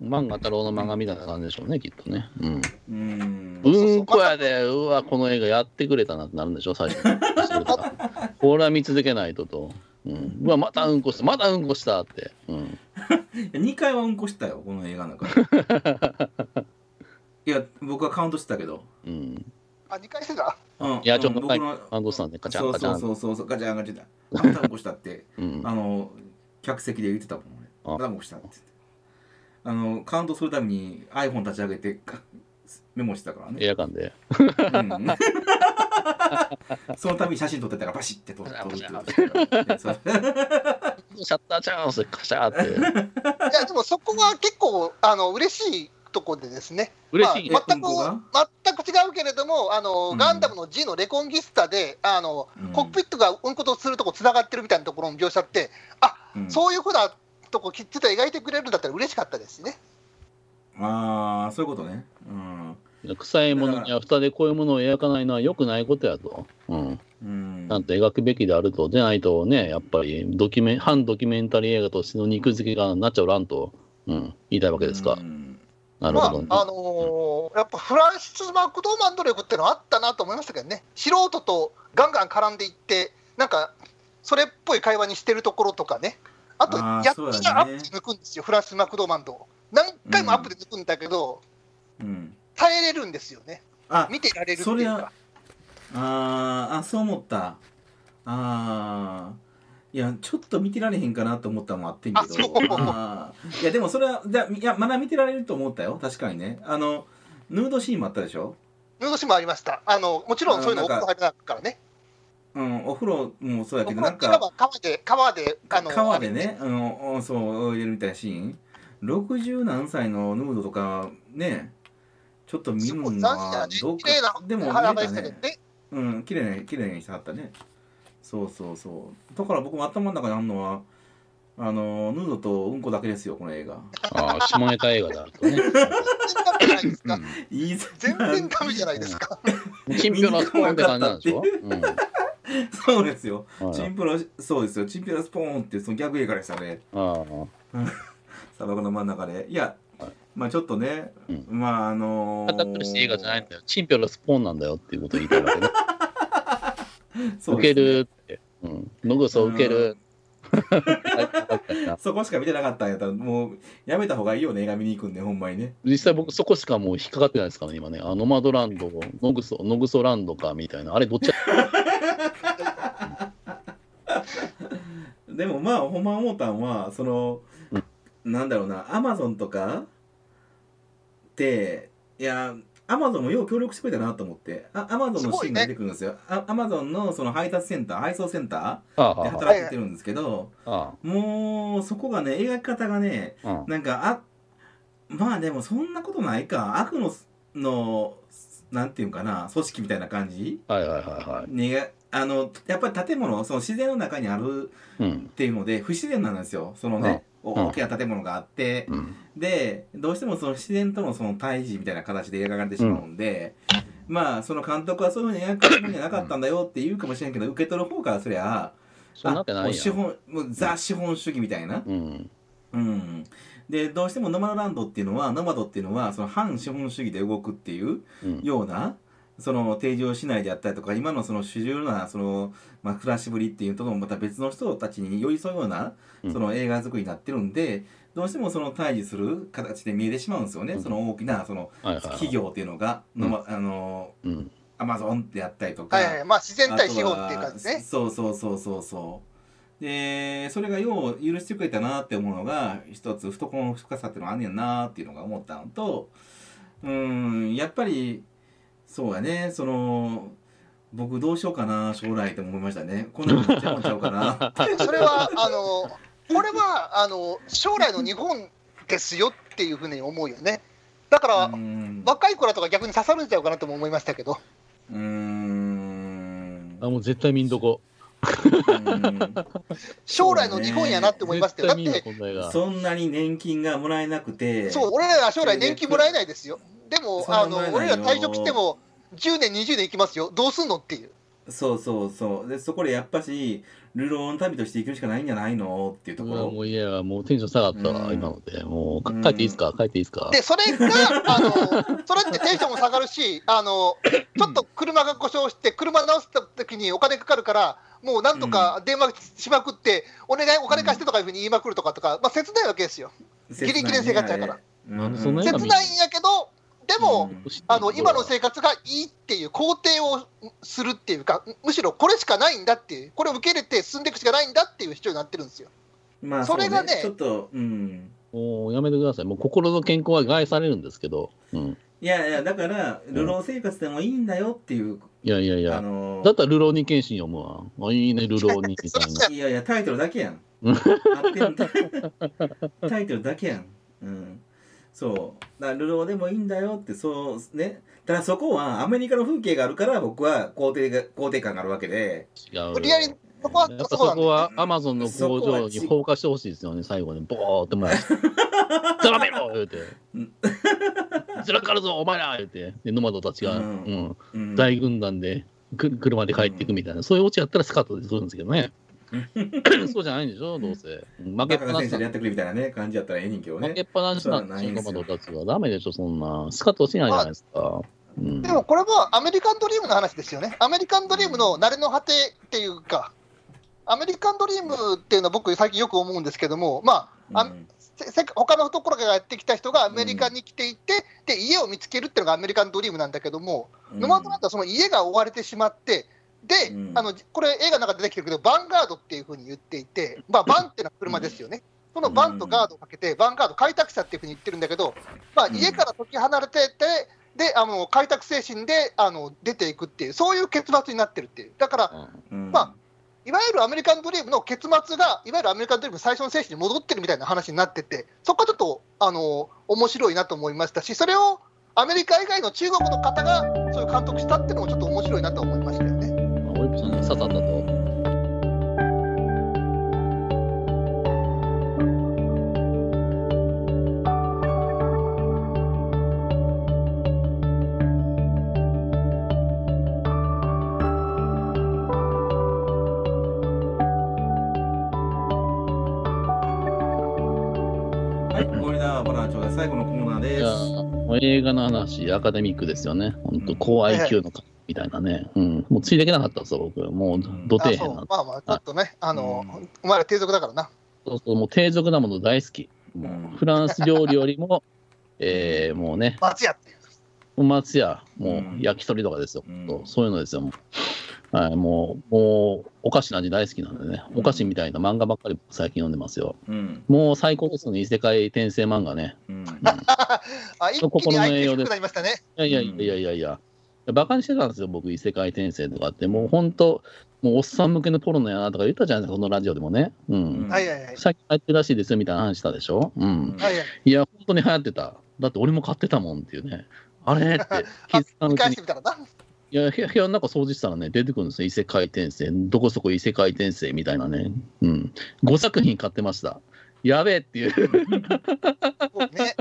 漫画太郎の漫画みたいな感じでしょうね、きっとね。うん。うん。うんこやで、うわ、この映画やってくれたなってなるんでしょ、最初。これは見続けないとと。うん、うわ、またうんこした、またうんこしたって。うん。2回はうんこしたよ、この映画の中で。いや、僕はカウントしてたけど。うん。あ、2回してた？うん。いや、ちょっとカウントしたんで、ガチャンガチャン。そうそうそう、ガチャンガチャン。またうんこしたって、うん、あの、客席で言ってたもん、俺。またうんこしたって。あのカウントするために iPhone 立ち上げてメモしてたからねエアカンで、うん、そのために写真撮ってたらバシッて撮ってシャッターチャンスカシャーって。いやでもそこは結構あの嬉しいとこでですね。嬉しい、まあ、全く全く違うけれどもあの、うん、ガンダムの G のレコンギスタであの、うん、コックピットがうんことするとこつながってるみたいなところの描写ってあ、うん、そういうふうなとこきっちり描いてくれるんだったら嬉しかったですね。ああそういうことね。うん臭いものには蓋でこういうものを描かないのはよくないことやと。うん。うん、なんと描くべきであると。でないとね、やっぱりドキュメ反ドキュメンタリー映画としての肉付けがなっちゃうらんと、うん、言いたいわけですか。うん、なるほど、ね、まあ、あのー、やっぱフランシス・マクドーマンド力っていうのはあったなと思いましたけどね。素人とガンガン絡んでいって、なんか、それっぽい会話にしてるところとかね。あと、やっとアップで抜くんですよ、フランス・マクドーマンド。何回もアップで抜くんだけど、うん、耐えれるんですよね。あ見てられるっていうか。ああ、そう思った。ああ。いや、ちょっと見てられへんかなと思ったのもあってんけど。あいや、でもそれは、じゃいや、まだ見てられると思ったよ。確かにね。あの、ヌードシーンもあったでしょ？ヌードシーンもありました。あの、もちろんそういうのお風呂入らなからね。うん、お風呂もそうやけどなんか川で川であの川でねあのそう入れるみたいなシーン60何歳のヌードとかねちょっと見るのはどうか。でも見れたね。うん綺麗に綺麗にしてはったね。そうそうそう。だから僕も頭の中にあるのはあのヌードとうんこだけですよこの映画。ああ下ネタ映画だとね。全然ダメじゃないですか。チンピョのスポーンって感じなんでしょ、うん。そうですよ。チンプラ、そうですよ。チンピラスポーンってその逆映画でしたね。砂漠の真ん中で。いや、まあちょっとね、うん、まああのー。堅苦しい映画じゃないんだよ。チンピラスポーンなんだよっていうことを言いたいわけ ね。受けるって。うん。野草受ける。そこしか見てなかったんやったらもうやめた方がいいよね映画見に行くんでほんまにね実際僕そこしかもう引っかかってないですからね今ねあノマドランドノグソノグソランドかみたいなあれどっち でもまあほんま思ったんはその、うん、なんだろうなアマゾンとかいやアマゾンもよう協力してくれたなと思って。あアマゾンのシーンが出てくるんですよ、ね、アマゾンのその配達センター配送センターで働いてるんですけどもうそこがね描き方がねなんかあまあでもそんなことないか。悪ののなんていうかな組織みたいな感じはいはいはいはい。ねあのやっぱり建物その自然の中にあるっていうので、不自然なんですよ。そのね、大きな建物があって、うん、でどうしてもその自然とのその対峙みたいな形で描かれてしまうんで、うん、まあその監督はそういうふうに描かれるんじゃなかったんだよって言うかもしれんけど受け取る方からすりゃそんなない資本もうザ資本主義みたいな。うん、うん。でどうしてもノマドランドっていうのはノマドっていうのはその反資本主義で動くっていうような、その提示をしないであったりとか今のその主流なその、まあ、暮らしぶりっていうともまた別の人たちに寄り添うようなその映画作りになってるんで、どうしてもその対峙する形で見えてしまうんですよね、うん、その大きなその企業っていうのが、のま、あの、アマゾンであったりとか、はいはい、まあ自然対資本っていう感じね。そうそうそうそうそう。でそれがよう許してくれたなって思うのが一つ懐の深さっていうのがあんねんなっていうのが思ったのとうんやっぱりそうやね。その僕どうしようかな将来と思いましたね。こんなのちゃうちゃうかな。それはあのこれはあの将来の日本ですよっていうふうに思うよね。だから若い子らとか逆に刺さるんちゃうかなとも思いましたけど。うん。あもう絶対見んとこ。将来の日本やなって思いましたよ、だってそんなに年金がもらえなくて。そう俺らは将来年金もらえないですよでも、あの俺ら退職しても、10年、20年いきますよ、どうすんのっていう。そうそうそう。でそこでやっぱし流浪の旅として行くしかないんじゃないの？っていうところ。もういやもうテンション下がったわ、うん、今ので。もう帰っていいですか、帰っていいですか？でそれがあのそれってテンションも下がるしあのちょっと車が故障して車直す時にお金かかるからもうなんとか電話しまくって、お願いお金貸してとかいうふうに言いまくるとかとか、まあ、切ないわけですよ。ギリギリの生活やから、うん、切ないんやけどでも、あの今の生活がいいっていう肯定をするっていうか、むしろこれしかないんだっていう、これを受け入れて進んでいくしかないんだっていう主張になってるんですよ。まあ、それがね、ちょっと、うん。もうやめてください、もう心の健康は害されるんですけど、うん、いやいや、だから、流浪生活でもいいんだよっていう。いやいやいや、あのー、だったら流浪人検診読むわ。あいいね、流浪人みたいな。いやいや、タイトルだけやん。タイトルだけやん。うんそう。だから流浪でもいいんだよってそうね。ただそこはアメリカの風景があるから僕は肯定が肯定感があるわけで。違う無理やりそこはやっぱそこはアマゾンの工場に放火してほしいですよね最後に。ボーってもらって「ざらめろ!」言うて「ずらかるぞお前ら!」言うて。でノマドたちが、うん。うん、大軍団でく車で帰っていくみたいな、そういうオチやったらスカートでするんですけどね そうじゃないんでしょ、どうせ。負けっぱなしでやってくれみたいなね、感じやったらええねんけどね。負けっぱなしなんですよ、トマトたちは。ダメでしょ、そんな。スカッとしないじゃないですか。うん、でもこれもアメリカンドリームの話ですよね。アメリカンドリームの慣れの果てっていうか、アメリカンドリームっていうのは僕最近よく思うんですけども、まあ、うん、他のところからやってきた人がアメリカに来ていて、うん、で家を見つけるっていうのがアメリカンドリームなんだけども、うん、沼となったらその家が追われてしまって、で、うん、あのこれ、映画の中で出てきてるけど、バンガードっていうふうに言っていて、まあ、バンっていうのは車ですよね。そのバンとガードをかけて、バンガード開拓者っていうふうに言ってるんだけど、まあ、家から解き離れてて、であの開拓精神であの出ていくっていう、そういう結末になってるっていう、だから、まあ、いわゆるアメリカンドリームの結末が、いわゆるアメリカンドリームの最初の精神に戻ってるみたいな話になってて、そこはちょっとあの面白いなと思いましたし、それをアメリカ以外の中国の方がそういう監督したっていうのもちょっと面白いなと思いましたよね。ホイップさったと。映画の話、アカデミックですよね。本当、高 IQ のみたいなね、うん、もうついていけなかったんですよ、僕、もうど底辺な、まあまあ、ちょっとね、あの、お前ら低俗だからな。そうそう、もう低俗なもの大好き。もうフランス料理よりも、えー、もうね、松屋。っていう。松屋、もう焼き鳥とかですよ、うん、そういうのですよ、もう。はい、もう、もう、お菓子の味大好きなんでね、お菓子みたいな漫画ばっかり最近読んでますよ。うん、もう最高ですね、異世界転生漫画ね。うん、あ一気に低くなりましたね。いやいやいやいやいや。バカにしてたんですよ、僕、異世界転生とかって、もう本当、もうおっさん向けのポロのやなとか言ったじゃないですか、このラジオでもね。うん。はいはいはい。最近流行ってるらしいですよみたいな話したでしょ。うん。はいはい。いや、本当に流行ってた。だって俺も買ってたもんっていうね。あれ？って気づかぬうちに。いや、部屋の中掃除したらね、出てくるんですよ。異世界転生、どこそこ異世界転生みたいなね。うん。5作品買ってました。やべえっていうね、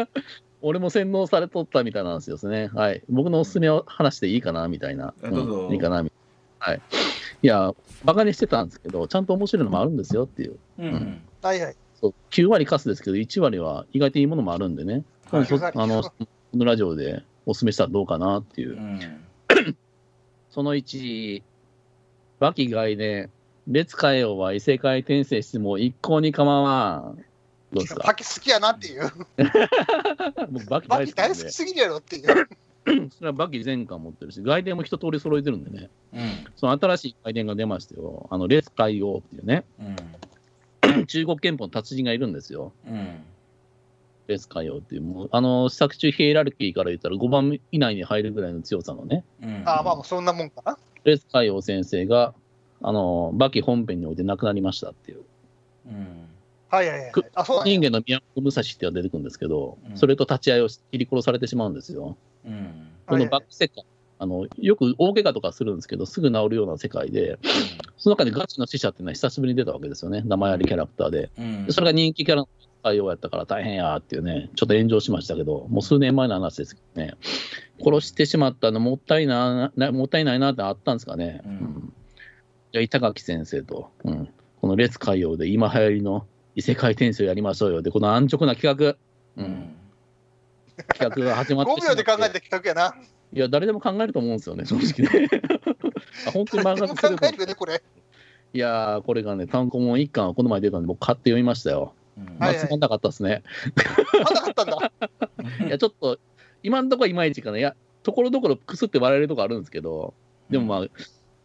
俺も洗脳されとったみたいなんですよね。はい。僕のおすすめを話していいかなみたいな。うん、いいかなみたいな。はい。いや、バカにしてたんですけど、ちゃんと面白いのもあるんですよっていう。うん。はいはい。そう9割カスですけど、1割は意外といいものもあるんでね。はい、あの、このラジオでお勧めしたらどうかなっていう。うん、その1、バキ外伝、列変えようは異世界転生しても一向に構わん。どうですか？バキ好きやなっていう。僕バキ大好き大好きすぎるやろっていう。それはバキ全巻持ってるし、外伝も一通り揃えてるんでね。うん、その新しい外伝が出ましたよ。あの、列海王っていうね。うん、中国憲法の達人がいるんですよ。うんレス海王っていう、もうあの、試作中ヒエラルキーから言ったら5番以内に入るぐらいの強さのね。うん、ああ、まあ、そんなもんかな。レス海王先生が、あの、バキ本編において亡くなりましたっていう。うん。はいはいはい。あ、そう人間の宮本武蔵っては出てくるんですけど、うん、それと立ち会いを切り殺されてしまうんですよ。うん。このバック世界、あの、よく大怪我とかするんですけど、すぐ治るような世界で、その中でガチの死者っていうのは久しぶりに出たわけですよね。名前ありキャラクターで。うん、それが人気キャラの対応やったから大変やっていうね、ちょっと炎上しましたけど、もう数年前の話ですけどね、殺してしまったのもったいな、もったいないなってあったんですかね。うん、じゃあ、板垣先生と、うん、この列海洋で今流行りの異世界転生をやりましょうよ。で、この安直な企画、うん、企画が始まって5秒で考えた企画やな。いや、誰でも考えると思うんですよね、正直ね。あ本当に漫画の考えるよね、これ。いやー、これがね、単行本1巻、この前出たんで、僕、買って読みましたよ。まあ、つまんなかったですね。つまんなかったんだ。いや、ちょっと、今のところいまいちかな。いや、ところどころくすって笑えるとこあるんですけど、でもまあ、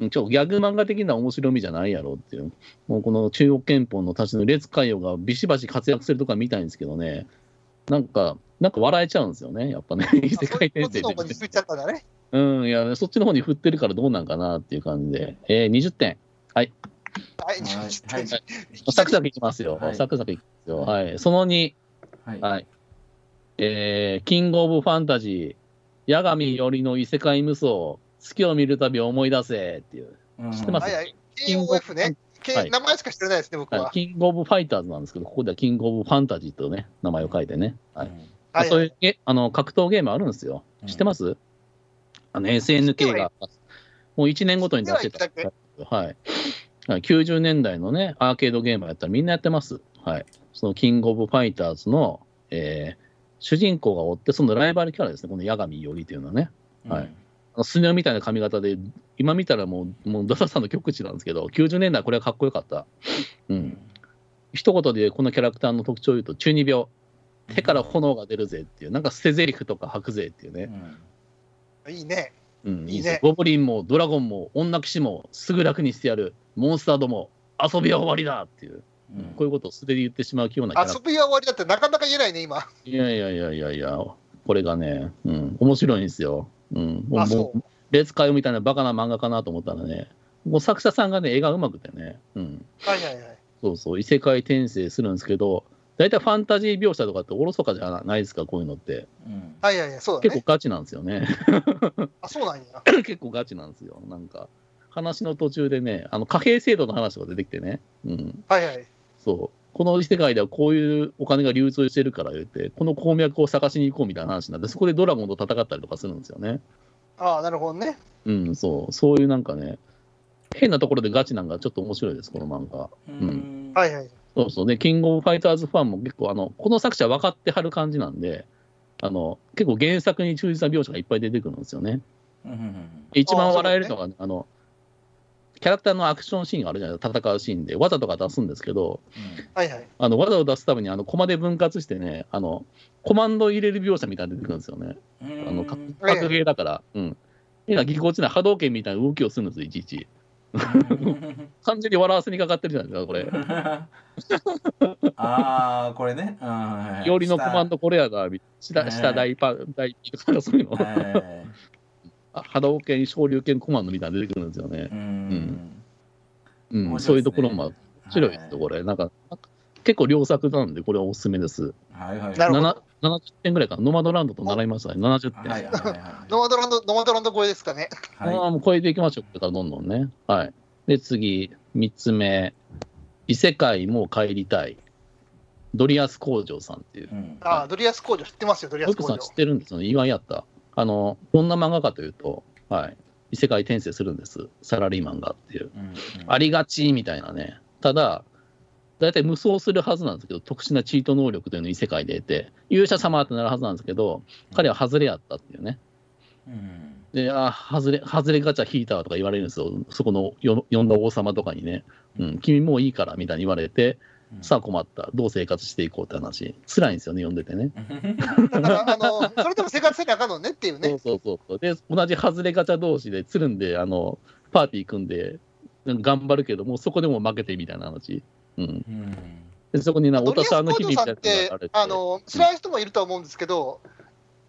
ちょギャグ漫画的な面白みじゃないやろっていう。もうこの中国憲法の立ちの列海洋がビシバシ活躍するとか見たいんですけどね、なんか、なんか笑えちゃうんですよね、やっぱね、異世界転生で。うん、いや、そっちの方に振ってるからどうなんかなっていう感じで。えー、20点。はい。はい、はい、サクサクいきますよ。サクサクいきますよ。はい。その2、はい。はい、えー、キングオブファンタジー、八神庵の異世界無双、月を見るたび思い出せっていう。知ってます、はいはい、キングオブね。名前しか知らないですね、僕は、はい。キングオブファイターズなんですけど、ここではキングオブファンタジーとね、名前を書いてね。はい。はい、そういうえあの格闘ゲームあるんですよ。知ってます、うん、あの SNK が、もう1年ごとに出してた。はい。90年代のね、アーケードゲームやったらみんなやってます。はい。そのキングオブファイターズの、えー、主人公がおって、そのライバルキャラですね、この八神よりというのはね。はい。うん、スネ夫みたいな髪型で、今見たらもう、もうダサさんの極致なんですけど、90年代これはかっこよかった。うん。一言でこのキャラクターの特徴を言うと、中二病。手から炎が出るぜっていう、なんか捨て台詞とか吐くぜっていうね。うん、いいね。うん、いいね。ゴブリンもドラゴンも女騎士もすぐ楽にしてやる。モンスターども、遊びは終わりだっていう、うん、こういうことを素で言ってしまうような遊びは終わりだってなかなか言えないね、今。いやいやいやいやいや、これがね、うん、面白いんですよ。うん、もう、もうみたいなバカな漫画かなと思ったらね、もう作者さんがね、絵がうまくてね、うん。はいはいはい。そうそう、異世界転生するんですけど、大体ファンタジー描写とかっておろそかじゃないですか、こういうのって。うん、はいはいはい、そうだ、ね、結構ガチなんですよね。あ、そうなんや。結構ガチなんですよ、なんか。話の途中でね、あの貨幣制度の話が出てきてね。うん。はいはい。そう。この世界ではこういうお金が流通してるから言って、この鉱脈を探しに行こうみたいな話になって、そこでドラゴンと戦ったりとかするんですよね。ああ、なるほどね。うん、そう。そういうなんかね、変なところでガチなんかちょっと面白いです、この漫画。うん。はいはい。そうそうね、キングオブファイターズファンも結構、あの、この作者分かってはる感じなんで、あの、結構原作に忠実な描写がいっぱい出てくるんですよね。一番笑えるのが、ね、あの、キャラクターのアクションシーンがあるじゃないですか、戦うシーンで、技とか出すんですけど、はいはい、あの技を出すためにあのコマで分割してね、あのコマンド入れる描写みたいなの出てくるんですよね。あの格ゲーだから、うん。今、ぎこちない波動拳みたいな動きをするんですよ、いちいち。完全に笑わせにかかってるじゃないですか、これ。ああ、これね。よりのコマンドこれやな、下、下大パ、大ピとかそういうの。波動拳、昇竜拳コマンドみたいなの出てくるんですよね。うん。うん、ね、そういうところも面白いですよ、これ。なんか、結構良作なんで、これはおすすめです。はいはい。70点ぐらいかな。ノマドランドと習いましたね。70点。はいはいはい、ノマドランド、ノマドランド超えですかね。はい、ああ、もう超えていきましょう。からどんどんね。はい。で、次、3つ目。異世界もう帰りたい。ドリヤス工場さんっていう。うん、ああ、ドリヤス工場知ってますよ、ドリヤス工場。さん知ってるんですよね、意外やった。あの、どんな漫画かというと、はい、異世界転生するんです、サラリーマンがっていう。うんうん、ありがちみたいなね。ただ、大体無双するはずなんですけど、特殊なチート能力というのを異世界で得て、勇者様ってなるはずなんですけど、彼は外れやったっていうね。うん、で、あ、外れ、外れガチャ引いたとか言われるんですよ。そこの呼んだ王様とかにね。うん、君もういいからみたいに言われて、さあ困った、どう生活していこうって話、辛いんですよね、読んでてね。だからあの、それでも生活せなあかんのねっていうね。そうそうそうで、同じ外れガチャ同士でつるんで、あのパーティー組んで、頑張るけども、そこでも負けてみたいな話。うん。でそこにな、おたさんの日々みたいなあの知らない人もいると思うんですけど、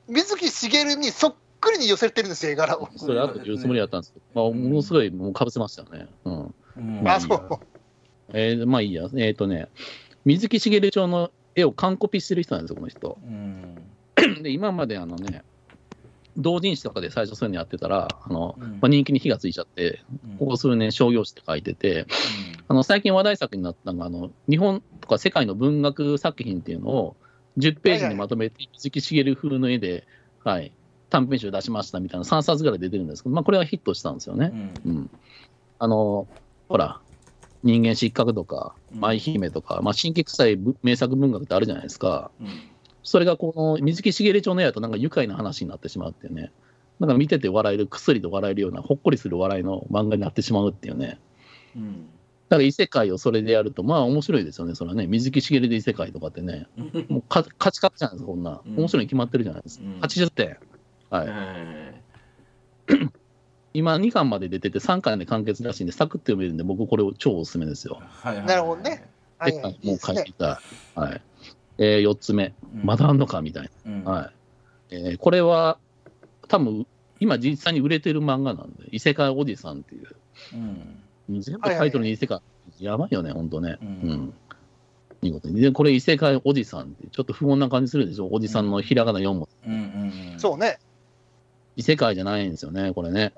水木しげるにそっくりに寄せてるんですよ、絵柄を。それ、あと言うつもりだったんですけど、まあ、ものすごいもうかぶせましたね。うん。あ、そう。えー、まあいいや。えっ、ー、とね、水木しげる町の絵を完コピしてる人なんですよ、この人。で、今まであのね、同人誌とかで最初そういうのやってたら、あの、うん、まあ、人気に火がついちゃって、ここ数年商業誌って書いてて、うん、あの最近話題作になったのがあの、日本とか世界の文学作品っていうのを10ページにまとめて、水木しげる風の絵で、はい、短編集出しましたみたいな3冊ぐらい出てるんですけど、まあ、これはヒットしたんですよね。うん、あのほら、人間失格とか、舞姫とか、まあ、新規臭い名作文学ってあるじゃないですか。うん、それがこの水木しげる町の絵となんか愉快な話になってしまうっていうね。なんか見てて笑える、薬と笑えるような、ほっこりする笑いの漫画になってしまうっていうね。うん、だから異世界をそれでやると、まあ面白いですよね、それはね。水木しげるで異世界とかってね。もう勝ち勝ちじゃないですか、こんな。面白いに決まってるじゃないですか。うん、80点。はい。今2巻まで出てて3巻で完結らしいんで、サクッと読めるんで、僕これ超おすすめですよ。はいはい、なるほどね。はい、はい、もう書いてた。はい。えー、4つ目、うん、まだあんのかみたいな。うん、はい。えー、これは、多分今実際に売れてる漫画なんで、異世界おじさんっていう。うん、全部タイトルに異世界、はいはい、やばいよね、ほんとね。うん。うん、見事に。で、これ異世界おじさんって、ちょっと不穏な感じするでしょ、おじさんのひらがな4文字。うんうんうん、そうね。異世界じゃないんですよね、これね。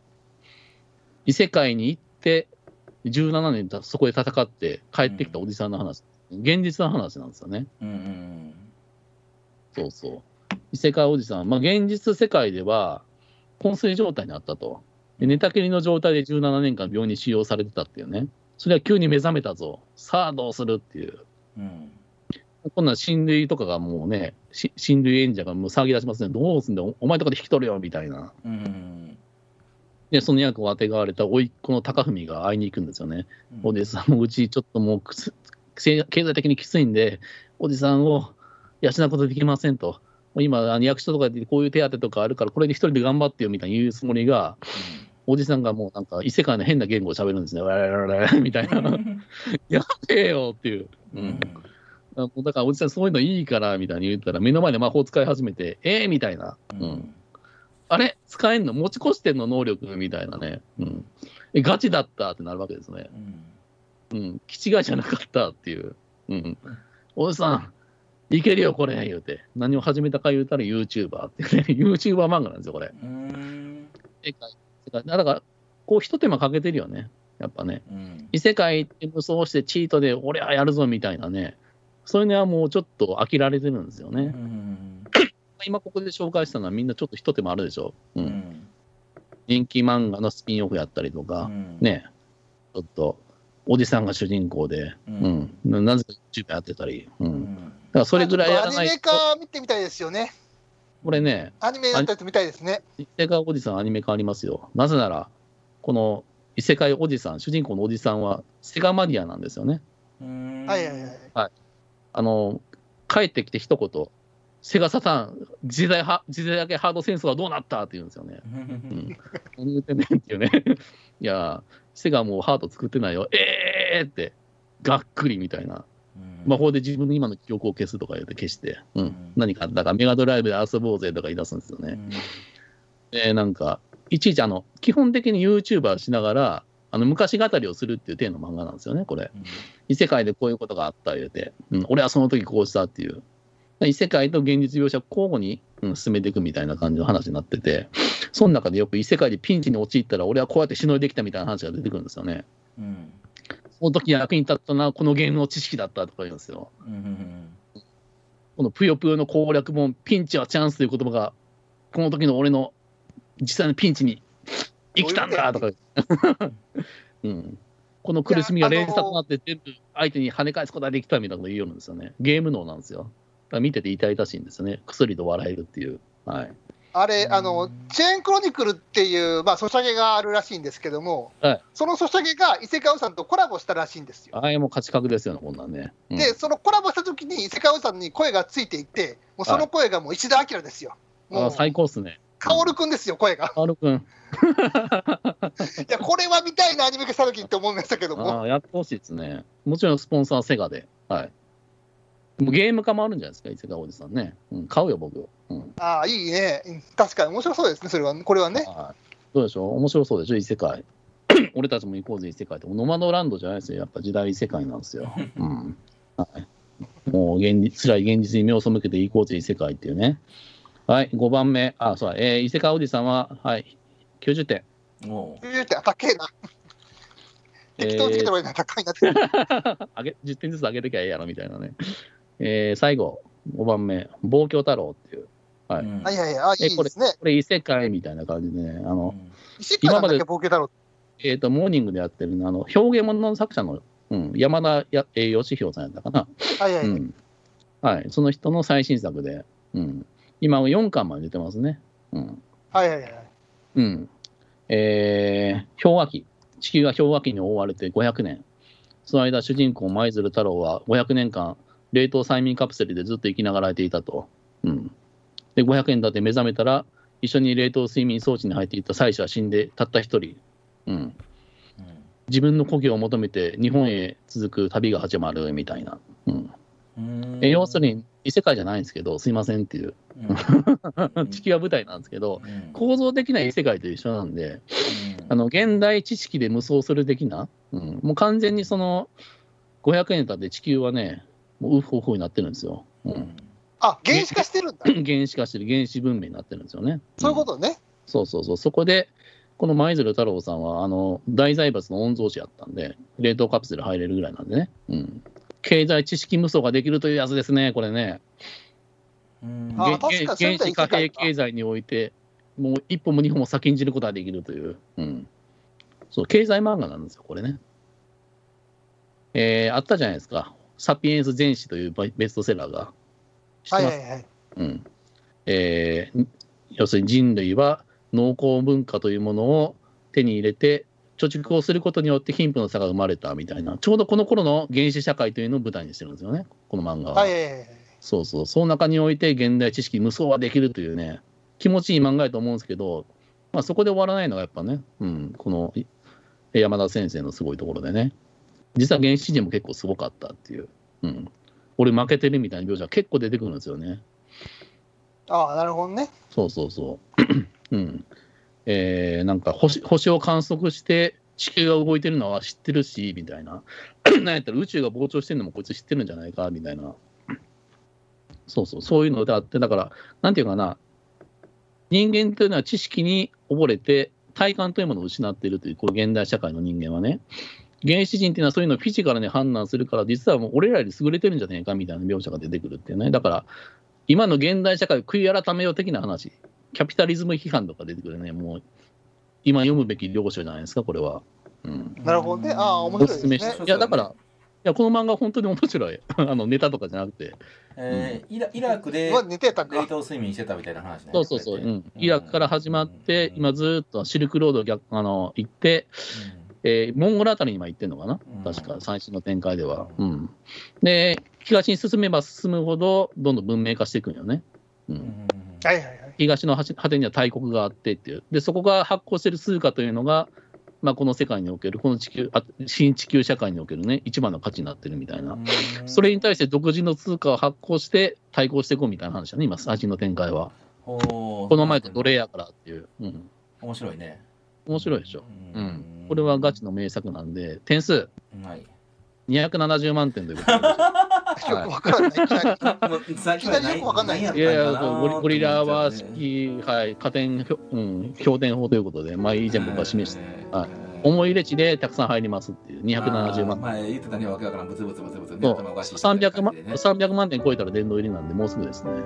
異世界に行って、17年そこで戦って帰ってきたおじさんの話、うん、現実の話なんですよね。うんうん、そうそう。異世界おじさん、まあ、現実世界では昏睡状態にあったと。で寝たきりの状態で17年間病院に使用されてたっていうね。それは急に目覚めたぞ。さあどうするっていう。うん、こんな親類とかがもうね、親類演者がもう騒ぎ出しますね。どうすんだお前とかで引き取るよみたいな。うんで、その役をあてがわれた甥っ子の高文が会いに行くんですよね。うん、おじさんもうちちょっともう経済的にきついんで、おじさんを養うことできませんと。今、役所とかでこういう手当とかあるから、これで一人で頑張ってよみたいに言うつもりが、うん、おじさんがもうなんか異世界の変な言語を喋るんですね。わららららみたいな。やべえよっていう。うんだからおじさんそういうのいいからみたいに言ったら目の前で魔法使い始めて、ええー、みたいな。うんあれ使えんの持ち越してんの能力みたいなね。うん。え、ガチだったってなるわけですね。うん。うん。気違いじゃなかったっていう。うん。おじさん、いけるよ、これ、言うて。何を始めたか言うたら YouTuber ってね。YouTuber 漫画なんですよ、これ。うん。だから、こう、一手間かけてるよね。やっぱね。うん、異世界って無双してチートで、俺はやるぞみたいなね。そういうのはもうちょっと飽きられてるんですよね。うん今ここで紹介したのはみんなちょっと一手間あるでしょ？うん。うん、人気漫画のスピンオフやったりとか、うん、ね、ちょっと、おじさんが主人公で、うん。うん、なぜか YouTube やってたり、うん。だからそれぐらいやらないと。アニメ化見てみたいですよね。これね、アニメやったやつ見たいですね。異世界おじさんアニメ化ありますよ。なぜなら、この異世界おじさん、主人公のおじさんはセガマニアなんですよね。はいはいはい。はい。あの、帰ってきて一言、セガサタン、時代は時代だけハード戦争はどうなったって言うんですよね。うん、何言ってんねんっていうね。いや、セガもうハード作ってないよ。えーって、がっくりみたいな。魔法で自分の今の記憶を消すとか言って消して、うん、うん、何か、だからメガドライブで遊ぼうぜとか言い出すんですよね。うん、えなんか、いちいちあの、基本的に YouTuber しながら、あの昔語りをするっていう体の漫画なんですよね、これ。うん、異世界でこういうことがあった言うて、うん、俺はその時こうしたっていう。異世界と現実描写を交互に、うん、進めていくみたいな感じの話になってて、その中でよく異世界でピンチに陥ったら、俺はこうやってしのいできたみたいな話が出てくるんですよね。うん、その時役に立ったのは、このゲームの知識だったとか言うんですよ。うん、このぷよぷよの攻略本、ピンチはチャンスという言葉が、この時の俺の実際のピンチに生きたんだとか、うん、この苦しみが連鎖となって全部相手に跳ね返すことができたみたいなこと言うようんですよね。ゲーム脳なんですよ。見てて痛々しいんですよね。薬と笑えるっていう。はい。あれ、あの、チェーンクロニクルっていう、まあ、ソシャゲがあるらしいんですけども、はい、そのソシャゲが伊勢川さんとコラボしたらしいんですよ。ああ、もう価値格ですよね、こんなんね。うん、で、そのコラボしたときに伊勢川さんに声がついていて、もうその声がもう石田明ですよ。あ最高っすね。薫君ですよ、声が。薫君。いや、これは見たいな、アニメ化したときって思いましたけども。あやってほしいですね。もちろんスポンサーセガで。はい。ゲーム化もあるんじゃないですか、伊勢川おじさんね。うん、買うよ、僕。うん、ああ、いいね。確かに面白そうですね、それは、これはね。どうでしょ？う面白そうでしょ、異世界。俺たちも行こうぜ、異世界って。ノマドランドじゃないですよ。やっぱ時代異世界なんですよ。うん。はい、もう現実、辛い現実に目を背けて行こうぜ、異世界っていうね。はい、5番目。あ、そうだ。えー、伊勢川おじさんは、はい、90点。お90点、高えな。適当につけてもいいな、高いなって。上げ10点ずつ上げときゃええやろ、みたいなね。えー、最後、5番目、望郷太郎っていう。はい。はいはいはい、いいですね。これ、異世界みたいな感じでね、あの、異世界今まで、えっ、ー、と、モーニングでやってるあの、表現物の作者の、うん、山田や、えー、義弘さんやったかな。はいはい、うん。はい、その人の最新作で、うん。今は4巻まで出てますね。うん。はいはいはい。うん。えー、氷河期。地球が氷河期に覆われて500年。その間、主人公舞鶴太郎は500年間、冷凍催眠カプセルでずっと生きながらえていたと。うん。で、500円だって目覚めたら、一緒に冷凍睡眠装置に入っていた妻子は死んで、たった一人。うん。自分の故郷を求めて日本へ続く旅が始まるみたいな。うん。え要するに異世界じゃないんですけど、すいませんっていう、うん、地球は舞台なんですけど、うん、構造的な異世界と一緒なんで、うん、あの現代知識で無双する的な、うん、もう完全にその500年経って地球はね、もうウフウフになってるんですよ。うん、あ原子化してるんだ。原子化してる、原子文明になってるんですよね。そういうことね。そうそうそう、そこで、この舞鶴太郎さんは、あの大財閥の御曹司やったんで、冷凍カプセル入れるぐらいなんでね。うん経済知識無双ができるというやつですね、これね。原始貨幣経済において、もう一歩も二歩も先んじることができるという、うん、そう経済漫画なんですよ、これね。えー、あったじゃないですか、サピエンス全史というベストセラーが。はいはいはい。うんえー、要するに人類は農耕文化というものを手に入れて、貯蓄をすることによって貧富の差が生まれたみたいな、ちょうどこの頃の原始社会というのを舞台にしてるんですよね、この漫画は。はいはいはい、そうそう、その中において現代知識無双はできるというね、気持ちいい漫画やと思うんですけど、まあ、そこで終わらないのがやっぱね、うん、この山田先生のすごいところでね、実は原始人も結構すごかったっていう、うん、俺負けてるみたいな描写結構出てくるんですよね。ああ、なるほどね。そうそうそう。うんえー、なんか星星を観測して地球が動いてるのは知ってるし、みたいな。なんやったら宇宙が膨張してるのもこいつ知ってるんじゃないか、みたいな。そうそう、そういうのであって、だから、なんていうかな、人間というのは知識に溺れて、体感というものを失っているという、こう現代社会の人間はね。原始人っていうのはそういうのをフィジカルに判断するから、実はもう俺らより優れてるんじゃないかみたいな描写が出てくるっていうね。だから、今の現代社会を悔い改めよう的な話。キャピタリズム批判とか出てくるね、もう、今読むべき領書じゃないですか、これは。うん、なるほどね。ああ、面白いですね。いや、だから、いや、この漫画本当に面白い。あの、ネタとかじゃなくて。えー、イライラクで冷凍睡眠してたみたいな話ね。そうそうそう。うん、イラクから始まって、うん、今ずっとシルクロード逆あの行って、うん、えー、モンゴルあたりに今行ってんのかな、確か、最新の展開では。うん。で、東に進めば進むほど、どんどん文明化していくんよね。うん。はいはいはい。東の果てには大国があってっていう。で、そこが発行している通貨というのが、まあ、この世界における、この地球あ、新地球社会におけるね、一番の価値になってるみたいな。それに対して独自の通貨を発行して対抗していこうみたいな話だね、今、最新の展開は。この前と奴隷やからっていう。うん、面白いね。面白いでしょ。うん。これはガチの名作なんで、点数。はい。270万点ということで。よくわかんない。よくわかんない。いやいや、ゴリラは好き、はい、加点、うん、評点法ということで、まあ以前僕は示して、はい。思い入れ値でたくさん入りますっていう、270万。前言ってたね、わけわからん、ブツブツブツブツ、ね、頭おかしい、300万。300万点超えたら殿堂入りなんで、もうすぐですね。はい。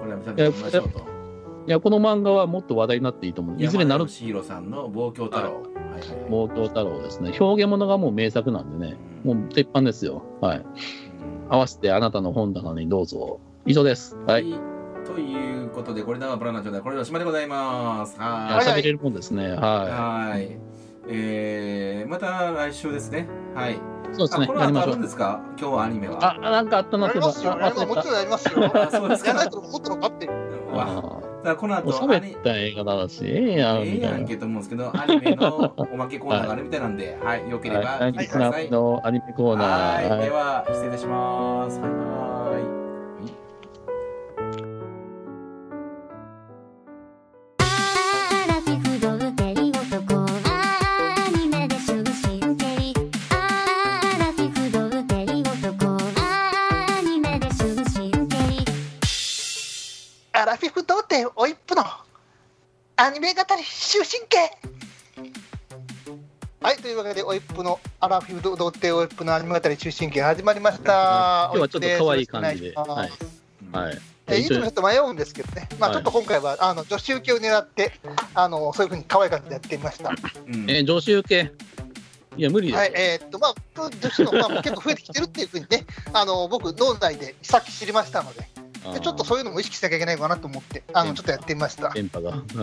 これは見させてましょうと。いや、この漫画はもっと話題になっていいと思う。いずれなる。シーロさんの望郷太郎。望郷太郎ですね。表現物がもう名作なんでね、もう鉄板ですよ。はい。合わせてあなたの本棚にどうぞ。以上です。はい。ということで、これではブラナチョで、これでおしまいでございます。はい。喋れるもんですね。はい。はい。えー、また来週ですね。はい。そうですね。これはあるんですか？今日はアニメは。あ、なんかあったなってます。もちろんやりますよ。そうですか。やらないともっとのかって。だこの後喋った映画だし、ええやん。ええやんけと思うんですけど、アニメのおまけコーナーがあるみたいなんで、はい、よければ聞いてください。のアニメコーナー。はい、では、失礼いたします。バイ語り終身刑。はいというわけでおいっぷのアラフィフ童貞おいっぷのアニメ語り終身刑始まりました。今日はちょっと可愛い感じで。はい、はい。えいつもちょっと迷うんですけどね、まあ、ちょっと今回は、あの女子受けを狙ってあのそういうふうに可愛い感じでやってみました、うん、えー、女子受け？いや無理です、はい、えー、っとまあ女子の、まあ、結構増えてきてるっていうふうにねあの僕脳内でさっき知りましたのででちょっとそういうのも意識しなきゃいけないかなと思って、あのちょっとやってみました。電波が。今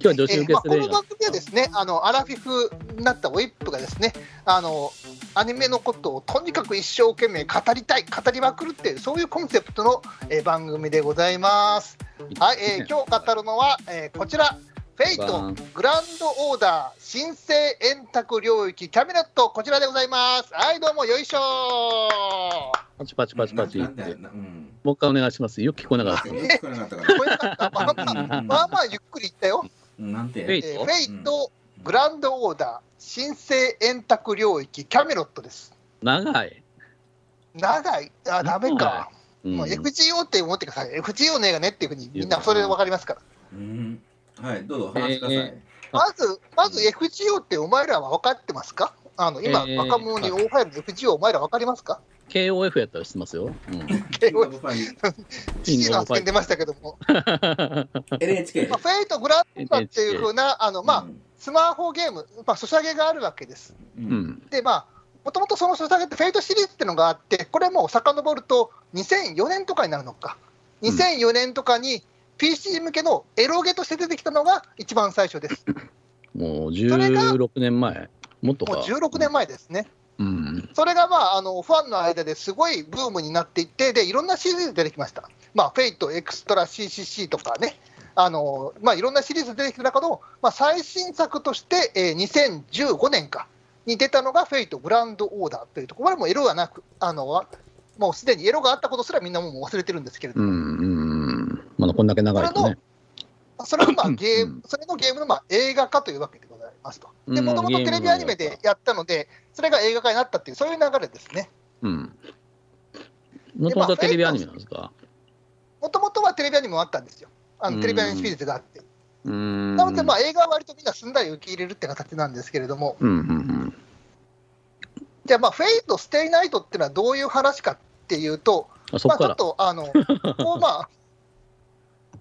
日は女子受けえーまあ、この番組はですね、あのアラフィフになったウィップがですね、あのアニメのことをとにかく一生懸命語りたい、語りまくるっていう、そういうコンセプトの、えー、番組でございます。はい、えー、今日語るのは、えー、こちら。フェイトグランドオーダー新生円卓領域キャビネットこちらでございます。はいどうもよいしょパチパチパチパチって、うん、もう一回お願いします。よく聞こえなかった。聞こえなかった。まあまあまあまあゆっくり言ったよ。なんて？ Fate、えー、 Fate Grand Order 神聖円卓領域キャメロットです。長い。長い？あダメか、うん、FGO って思ってください。FGO の映画ねっていうふうにみんなそれで分かりますから、うんはい、どうぞ話してください。えー、まず、まず FGO ってお前らは分かってますか？あの今、えー、若者に大流行りの FGO お前ら分かりますか？KOF やったら知ってますよ。うん、KOF。父の発言出ましたけども。NHK。まあ、フェイトグランドっていうふうな、あの、まあ、うん、スマホゲーム、まあ、ソシャゲがあるわけです。うん、で、まあ、もともとそのソシャゲってフェイトシリーズっていうのがあって、これも遡ると2004年とかになるのか。2004年とかに、PC 向けのエロゲとして出てきたのが一番最初です。もう16年前、もっとか。もう16年前ですね。うん、それが、まあ、あのファンの間ですごいブームになっていって、でいろんなシリーズ出てきました。まあ、 Fate、EXTRA CCC とかね、あのまあ、いろんなシリーズ出てきた中の、まあ、最新作として、えー、2015年かに出たのが、 Fate Grand Order というところ、これもエロがなく、あのもうすでにエロがあったことすらみんなもう忘れてるんですけれども。うんうんまだこんだけ長いとね。それのまあゲーム、それのゲームのまあ映画化というわけでございますと。で、もともとテレビアニメでやったので、それが映画化になったっていう、そういう流れですね。うん。もともとテレビアニメなんですか？もともとはテレビアニメもあったんですよ。あのテレビアニメシリーズがあって。なので、まあ、映画は割とみんなすんなり受け入れるって形なんですけれども、うんうんうん、じゃあ、まあ、 Fate、stay night っていうのはどういう話かっていうと、まあ、ちょっと、あの、こう、まあ、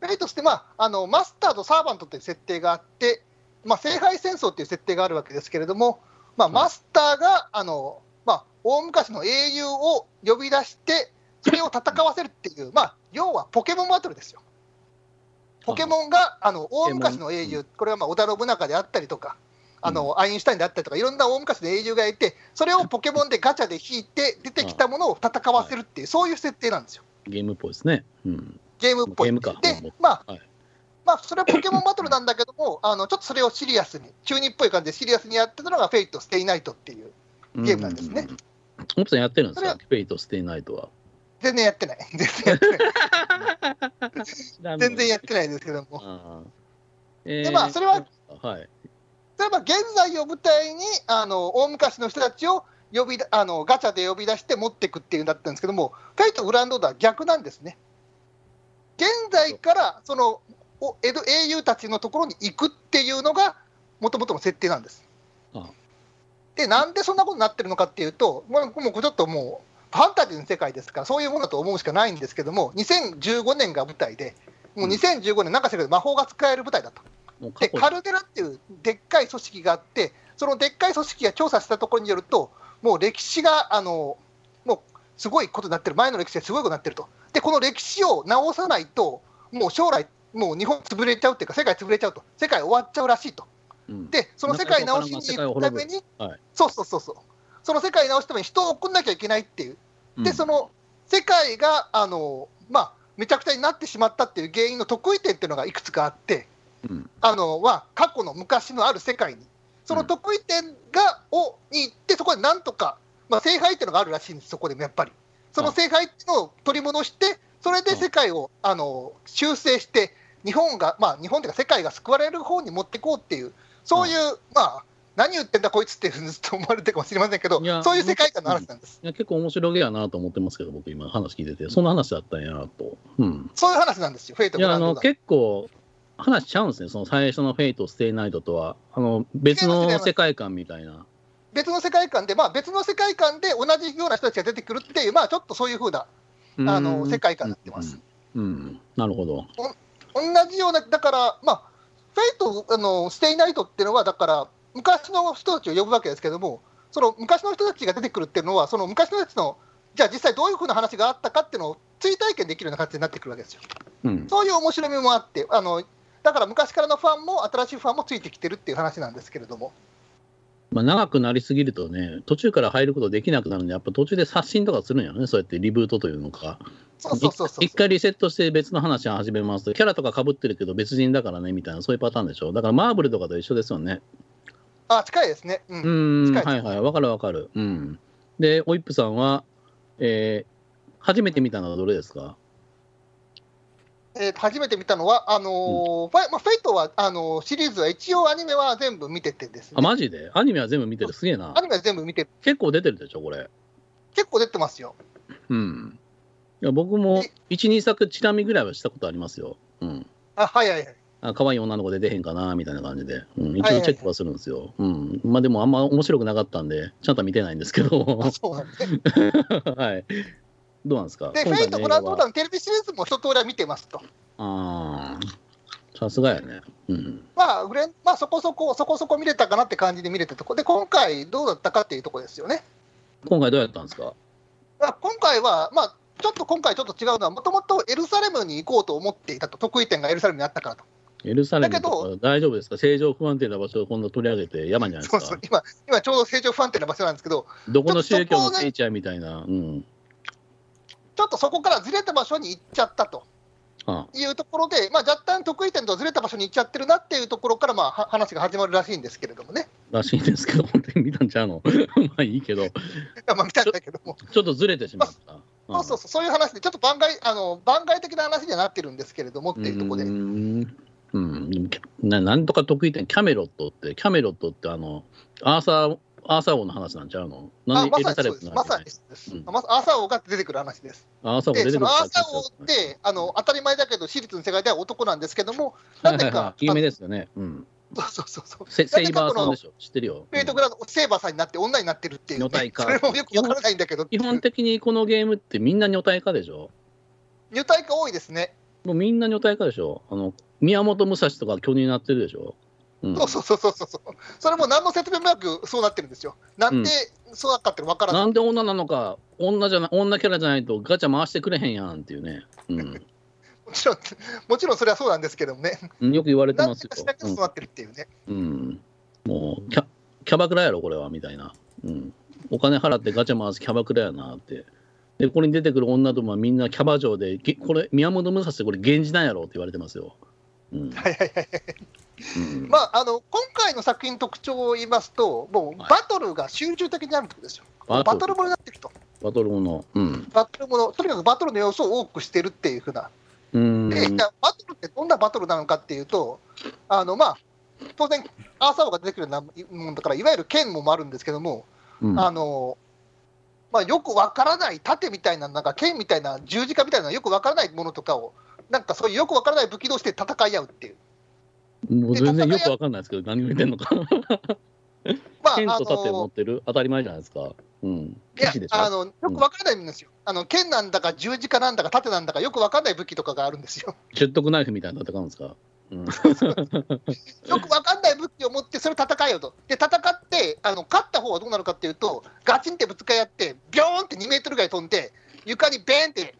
フェイトして、まあ、あのマスターとサーバントという設定があって、まあ、聖杯戦争という設定があるわけですけれども、まあ、マスターがあの、まあ、大昔の英雄を呼び出して、それを戦わせるっていう、まあ、要はポケモンバトルですよ。ポケモンがあの大昔の英雄、これはまあ織田信長であったりとか、あのアインシュタインであったりとか、いろんな大昔の英雄がいて、それをポケモンでガチャで引いて、出てきたものを戦わせるっていう、そういう設定なんですよ。ゲームっぽいですね。うんゲームっぽい。で、まあ、はい、まあ、それはポケモンバトルなんだけども、あのちょっとそれをシリアスに、中二っぽい感じでシリアスにやってたのが、 Fate stay night っていうゲームなんですね。オプさんやってるんですか、 Fate stay night は。全然やってない。全然やってない。全然やってないですけども。えー、で、まあ、それは、はい。例えば現在を舞台に、あの大昔の人たちを呼びあのガチャで呼び出して持っていくっていうんだったんですけども、 Fate Grand Order は逆なんですね。現在からその江戸英雄たちのところに行くっていうのが、もともとの設定なんです。で、なんでそんなことになってるのかっていうと、もうもうちょっともう、ファンタジーの世界ですから、そういうものだと思うしかないんですけども、2015年が舞台で、もう2015年、なんかしらけど、魔法が使える舞台だと。で、カルデラっていうでっかい組織があって、そのでっかい組織が調査したところによると、もう歴史が、あのすごいことになってる、前の歴史がすごいことになってると。で、この歴史を直さないと、もう将来、もう日本潰れちゃうっていうか、世界潰れちゃうと、世界終わっちゃうらしいと。で、その世界直しに行くために、はい、そうそうそうそう、その世界直すために人を送んなきゃいけないっていう、で、その世界が、あのまあ、めちゃくちゃになってしまったっていう原因の得意点っていうのがいくつかあって、うん、あのは過去の昔のある世界に、その得意点がをに行って、そこでなんとか、まあ、聖杯っていうのがあるらしいんです、そこでもやっぱり。その聖杯っていうのを取り戻して、それで世界をあの修正して、日本が、まあ、日本というか世界が救われる方に持っていこうっていう、そういう、まあ、何言ってんだこいつってずっと思われてるかもしれませんけど、そういう世界観の話なんです。いや結構面白げやなと思ってますけど、僕今話聞いてて、そんな話だったんやと。うん、そういう話なんですよ、 Fate いやあの結構話しちゃうんですね、その最初の Fate、stay night とは、あの別の世界観みたいな。別の世界観で、まあ、別の世界観で同じような人たちが出てくるっていう、まあ、ちょっとそういうふうなあの世界観になってます。うん、うん、なるほど。同じような、だから、まあ、フェイト、あのステイナイトっていうのは、だから、昔の人たちを呼ぶわけですけども、その昔の人たちが出てくるっていうのは、その昔の人たちの、じゃあ実際どういうふうな話があったかっていうのを追体験できるような形になってくるわけですよ。うん、そういう面白みもあってあの、だから昔からのファンも新しいファンもついてきてるっていう話なんですけれども。まあ、長くなりすぎるとね、途中から入ることできなくなるんで、やっぱ途中で刷新とかするんやろね、そうやってリブートというのか。一回リセットして別の話を始めますと、キャラとかかぶってるけど別人だからねみたいな、そういうパターンでしょ。だからマーブルとかと一緒ですよね。あ、近いですね。うん、うんはいはい、わかるわかる。うん。で、オイップさんは、えー、初めて見たのはどれですか？えー、初めて見たのは、あのーうん、ファまあ、フェイトはあのー、シリーズは一応アニメは全部見ててですね。あ、マジで？アニメは全部見てる、すげえな。アニメは全部見てる。結構出てるでしょ、これ。結構出てますよ。うん。いや僕も1、2作、チラ見ぐらいはしたことありますよ。うん。あ、はいはいはい。あ可愛い女の子で出へんかなみたいな感じで、うん、一応チェックはするんですよ。はいはいうん、まあでもあんま面白くなかったんで、ちゃんと見てないんですけど。そうなんね。はい。どうなんですか？で、フェイト・ブラッドダウン、テレビシリーズも一通りは見てますと。ああ、さすがやね。うん。まあ、まあ、そこそこ、そこそこ見れたかなって感じで見れたとこで、今回どうだったかっていうとこですよね。今回どうやったんですか？今回は、まあ、ちょっと今回ちょっと違うのは、もともとエルサレムに行こうと思っていたと、得意点がエルサレムにあったからと。エルサレムと大丈夫ですか、正常不安定な場所を今度取り上げて、山じゃないですか？そうそう今今ちょうど正常不安定な場所なんですけど、どこの宗教の聖地やみたいな、うん、ちょっとそこからずれた場所に行っちゃったと。いうところで、まあ、若干得意点とずれた場所に行っちゃってるなっていうところから、まあ、話が始まるらしいんですけれどもね。らしいんですけど、本当に見たんちゃうの まあいいけど。まあ見たんだけども。ちょっとずれてしまった。まあ、そうそうそう、そういう話で、ちょっと番外あの番外的な話にはなってるんですけれどもっていうところで。うんうん、ななんとか得意点、キャメロットって、キャメロットってあの、アーサーアーサー王の話なんちゃうの？なんでまさにそうです。まさにです、うん、アーサー王が出てくる話です。アーサー王出てくるアーサー王ってあの当たり前だけど、私立の世界では男なんですけども、なんでか。有名ですよね。うん。そうそうそうセセイバーさんでしょ？知ってるよ。フェイトグラド、セイバーさんになって女になってるっていう、ね、女体化。それもよくわからないんだけど。基本的にこのゲームってみんな女体化でしょ？女体化多いですね。もうみんな女体化でしょ？あの、宮本武蔵とか巨乳になってるでしょ？そうそうそうそうそう、それも何の説明もなくそうなってるんですよ。なんでそうだったって分からない、うん、なんで女なのか、女じゃな女キャラじゃないとガチャ回してくれへんやんっていうね。うん、もちろん、もちろんそれはそうなんですけどもね。よく言われてますよ。なんでそうなってるっていうね。うん、うん、もうキャ、キャバクラやろ、これはみたいな。うん、お金払ってガチャ回すキャバクラやなって。で、これに出てくる女どもはみんなキャバ嬢で、これ、宮本武蔵ってこれ、源氏なんやろって言われてますよ。うん、はいはいはい。まあ、あの今回の作品特徴を言いますと、もうバトルが集中的にあるってことですよ。バトルものになってると。バトルもの、うん、バトルもの、とにかくバトルの要素を多くしてるっていうふうな。で、バトルってどんなバトルなのかっていうと、あのまあ、当然、アーサー王が出てくるようなもんだから、いわゆる剣もあるんですけども、うん、あのまあ、よくわからない盾みたいな、なんか剣みたいな、十字架みたいな、よくわからないものとかを、なんかそういうよくわからない武器同士で戦い合うっていう。もう全然よくわかんないですけど、何を言ってんのか。まあ、剣と盾持ってる、当たり前じゃないですか。うん。いや、あの、よくわからないんですよ。あの、剣なんだか十字架なんだか盾なんだかよくわかんない武器とかがあるんですよ。十徳ナイフみたいなの戦うんですか？うん、よくわかんない武器を持って、それ戦えよと。で、戦って、あの勝った方はどうなるかっていうと、ガチンってぶつかり合って、ビョーンって2メートルぐらい飛んで、床にベーンって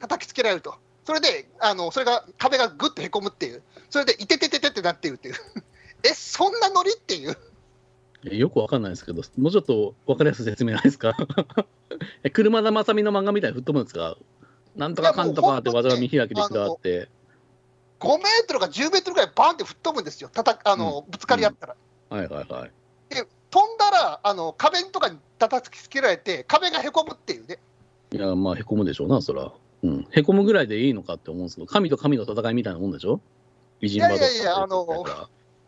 叩きつけられると。それで、あのそれが壁がぐっとへこむっていう、それでいててててってなってるっていう、え、そんなノリっていう。よくわかんないですけど、もうちょっとわかりやすい説明ないですか？車田正美の漫画みたいに吹っ飛ぶんですか？なんとかかんとかって技が見開きで下って。5メートルか10メートルぐらいバーンって吹っ飛ぶんですよ、たたあの、うん、ぶつかり合ったら。うん、はいはいはい。で、飛んだら、あの壁とかに叩きつけられて、壁がへこむっていうね。いや、まあ、へこむでしょうな、そら。うん。へこむぐらいでいいのかって思うんですけど、神と神の戦いみたいなもんでしょ？いやいやいや、あの、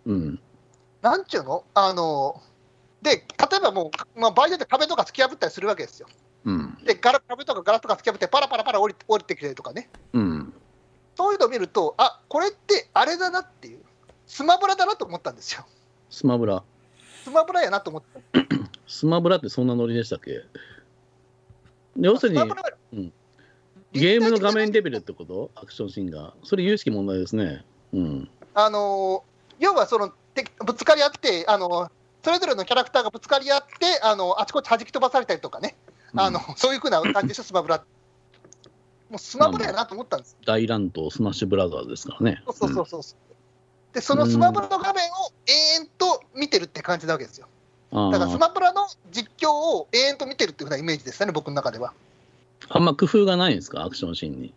うん。なんちゅうの？あの、で、例えばもう、まあ、場合によって壁とか突き破ったりするわけですよ。うん、で、ガラ壁とかガラスとか突き破って、パラパラパラ降り降りてきてとかね。うん、そういうのを見ると、あこれってあれだなっていう、スマブラだなと思ったんですよ。スマブラ。スマブラやなと思った。スマブラってそんなノリでしたっけ？要するに、うん、ゲームの画面レベルってこと？アクションシーンが。それ由々しき問題ですね。うん、あの要はそのぶつかり合って、あのそれぞれのキャラクターがぶつかり合って、あのあちこち弾き飛ばされたりとかね、あの、うん、そういうふうな感じでしょ、スマブラ。もうスマブラやなと思ったんです。大乱闘スマッシュブラザーズですからね。そうそうそうそう。で、そのスマブラの画面を永遠と見てるって感じなわけですよ。だからスマブラの実況を永遠と見てるっていうふうなイメージですね、僕の中では。あんま工夫がないんですか、アクションシーンに。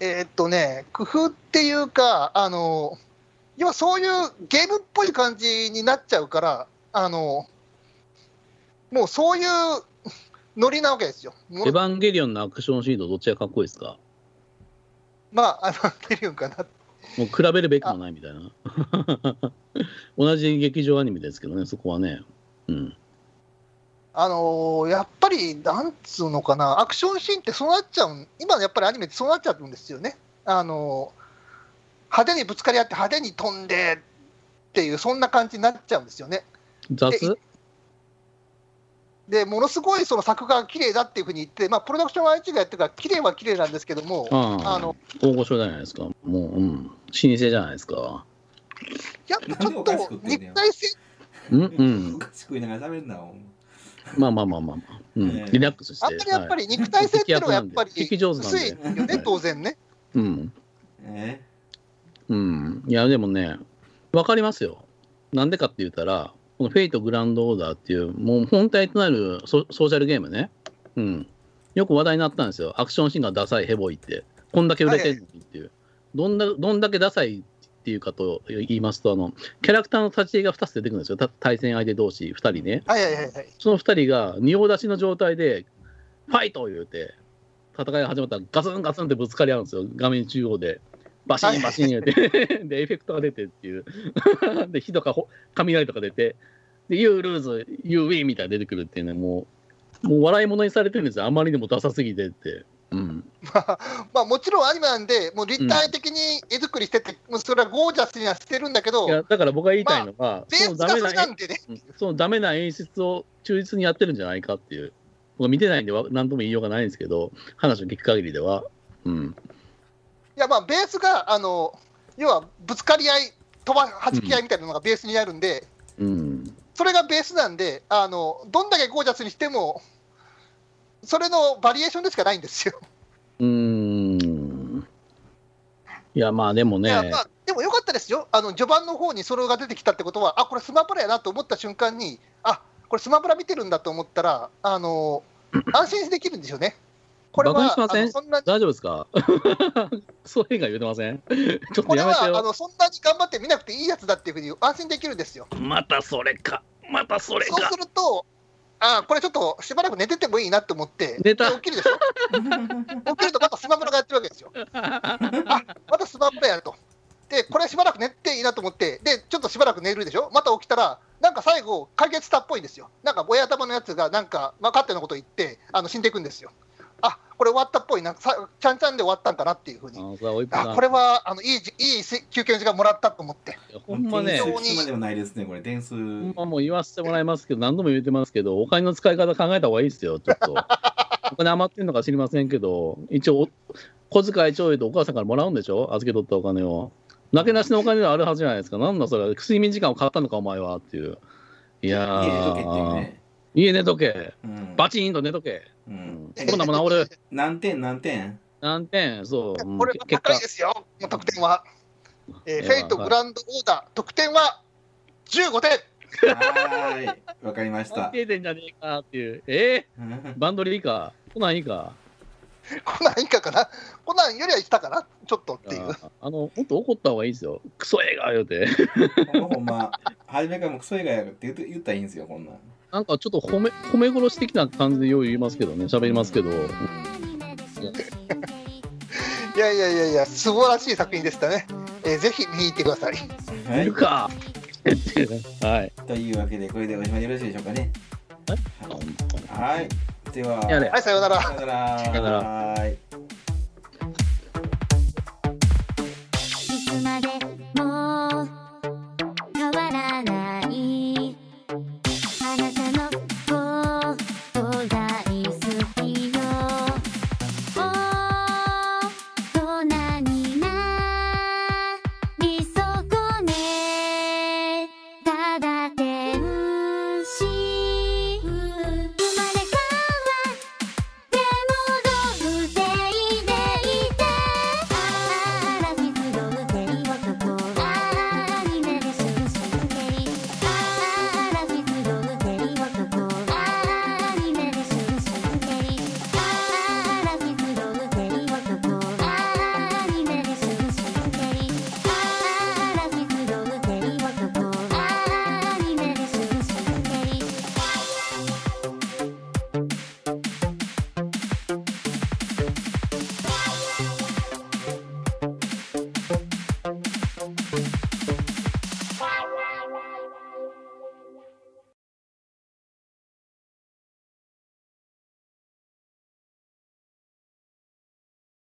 えー、っとね、工夫っていうか、あの、要はそういうゲームっぽい感じになっちゃうから、あの、もうそういうノリなわけですよ。エヴァンゲリオンのアクションシーンとどっちがかっこいいですか？まあ、エヴァンゲリオンかな。もう比べるべきもないみたいな。同じ劇場アニメですけどね、そこはね。うん。あのー、やっぱり、なんつうのかな、アクションシーンってそうなっちゃう、今のやっぱりアニメってそうなっちゃうんですよね。あのー、派手にぶつかり合って派手に飛んでっていう、そんな感じになっちゃうんですよね。雑？でものすごいその作画が綺麗だっていうふうに言って、まあ、プロダクション IT がやってるから、綺麗は綺麗なんですけども、あの大御所じゃないですか、もう、うん、老舗じゃないですか。いや、ちょっと肉体性。うんうん。おかしく言いながら喋んな、まあまあまあまあ、うん、リラックスして。あんまりやっぱり肉体性っていうのはやっぱり薄いよね、当然ね。うん。えうん。いや、でもね、わかりますよ。なんでかって言ったら、このフェイトグランドオーダーっていう、もう本体となるソーシャルゲームね。うん。よく話題になったんですよ。アクションシーンがダサい、ヘボいって。こんだけ売れてるのにっていう。どんだどんだけダサいっていうかと言いますと、あの、キャラクターの立ち絵が2つ出てくるんですよ。対戦相手同士2人ね。はいはいはい、その2人が仁王立ちの状態で、ファイト言うて、戦いが始まったらガツンガツンってぶつかり合うんですよ。画面中央で。バシンバシン言うて、で、エフェクトが出てっていう。で、火とか雷とか出て、で、ユールーズ、ユーウィーみたいな出てくるっていうね、もう、もう笑い物にされてるんですよ。あまりにもダサすぎてって。うん、まあ、まあ、もちろんアニメなんで、もう立体的に絵作りしてて、うん、それはゴージャスにはしてるんだけど、いやだから僕が言いたいのは、まあ、そのダメな、ね、そのダメな演出を忠実にやってるんじゃないかっていう、僕見てないんで、なんとも言いようがないんですけど、話を聞く限りでは。うん、いや、まあ、ベースが、あの要はぶつかり合い、飛ばはじき合いみたいなのがベースになるんで、うん、それがベースなんで、あのどんだけゴージャスにしても、それのバリエーションでしかないんですよ。うん。いや、まあでもね。まあ、でもよかったですよ、あの序盤の方にそれが出てきたってことは、あこれスマブラやなと思った瞬間に、あこれスマブラ見てるんだと思ったら、あの 安心できるんですよね。これは、そんな大丈夫ですか？そういうが言うてません？ちょっとやめてよ。あのそんなに頑張って見なくていいやつだっていうふうに安心できるんですよ。またそれか。またそれか。そうすると、あこれちょっとしばらく寝ててもいいなと思って、寝た起きるでしょ？起きるとまたスマブラがやってるわけですよ。あまたスマブラやると。で、これしばらく寝ていいなと思って、で、ちょっとしばらく寝るでしょ？また起きたら、なんか最後、解決したっぽいんですよ。なんか親玉のやつが、なんか分かってのこと言って、あの死んでいくんですよ。あこれ終わったっぽいな、さちゃんちゃんで終わったんかなっていうふうに、あこれはあのいいいい休憩の時間もらったと思って。ほんまね、点数まではないですね、これ、点数。ほんまもう言わせてもらいますけど、何度も言ってますけど、お金の使い方考えた方がいいですよ、ちょっと。お金余ってんのか知りませんけど、一応、小遣いちょいとお母さんからもらうんでしょ、預け取ったお金を。なけなしのお金であるはずじゃないですか。なんだそれ、睡眠時間を買ったのか、お前はっていう。いやー。家寝とけ。バチンと寝とけ。うん。コロナも治る。何点？何点？何点？そう。これは高いですよ、得点は。えー、フェイトグランドオーダー、得点は15点。はい、わかりました。定点じゃねえかっていう。えー、バンドリーか？コナンいいか？コナンいいかかな？コナンよりはしたかな？ちょっとっていう。あの、もっと怒った方がいいですよ。クソ映画言うて。ほんま、初めからもクソ映画やって言ったらいいんですよ、こんなん。なんかちょっと褒め褒め殺し的な感じでよう言いますけどね、喋りますけど。いやいやいやいや、素晴らしい作品でしたね。えー、ぜひ見に行ってください。はい。かはい。というわけで、これでおしまいよろしいでしょうかね。はい。では。はい、さようなら。さようなら。は。いつまでも変わらない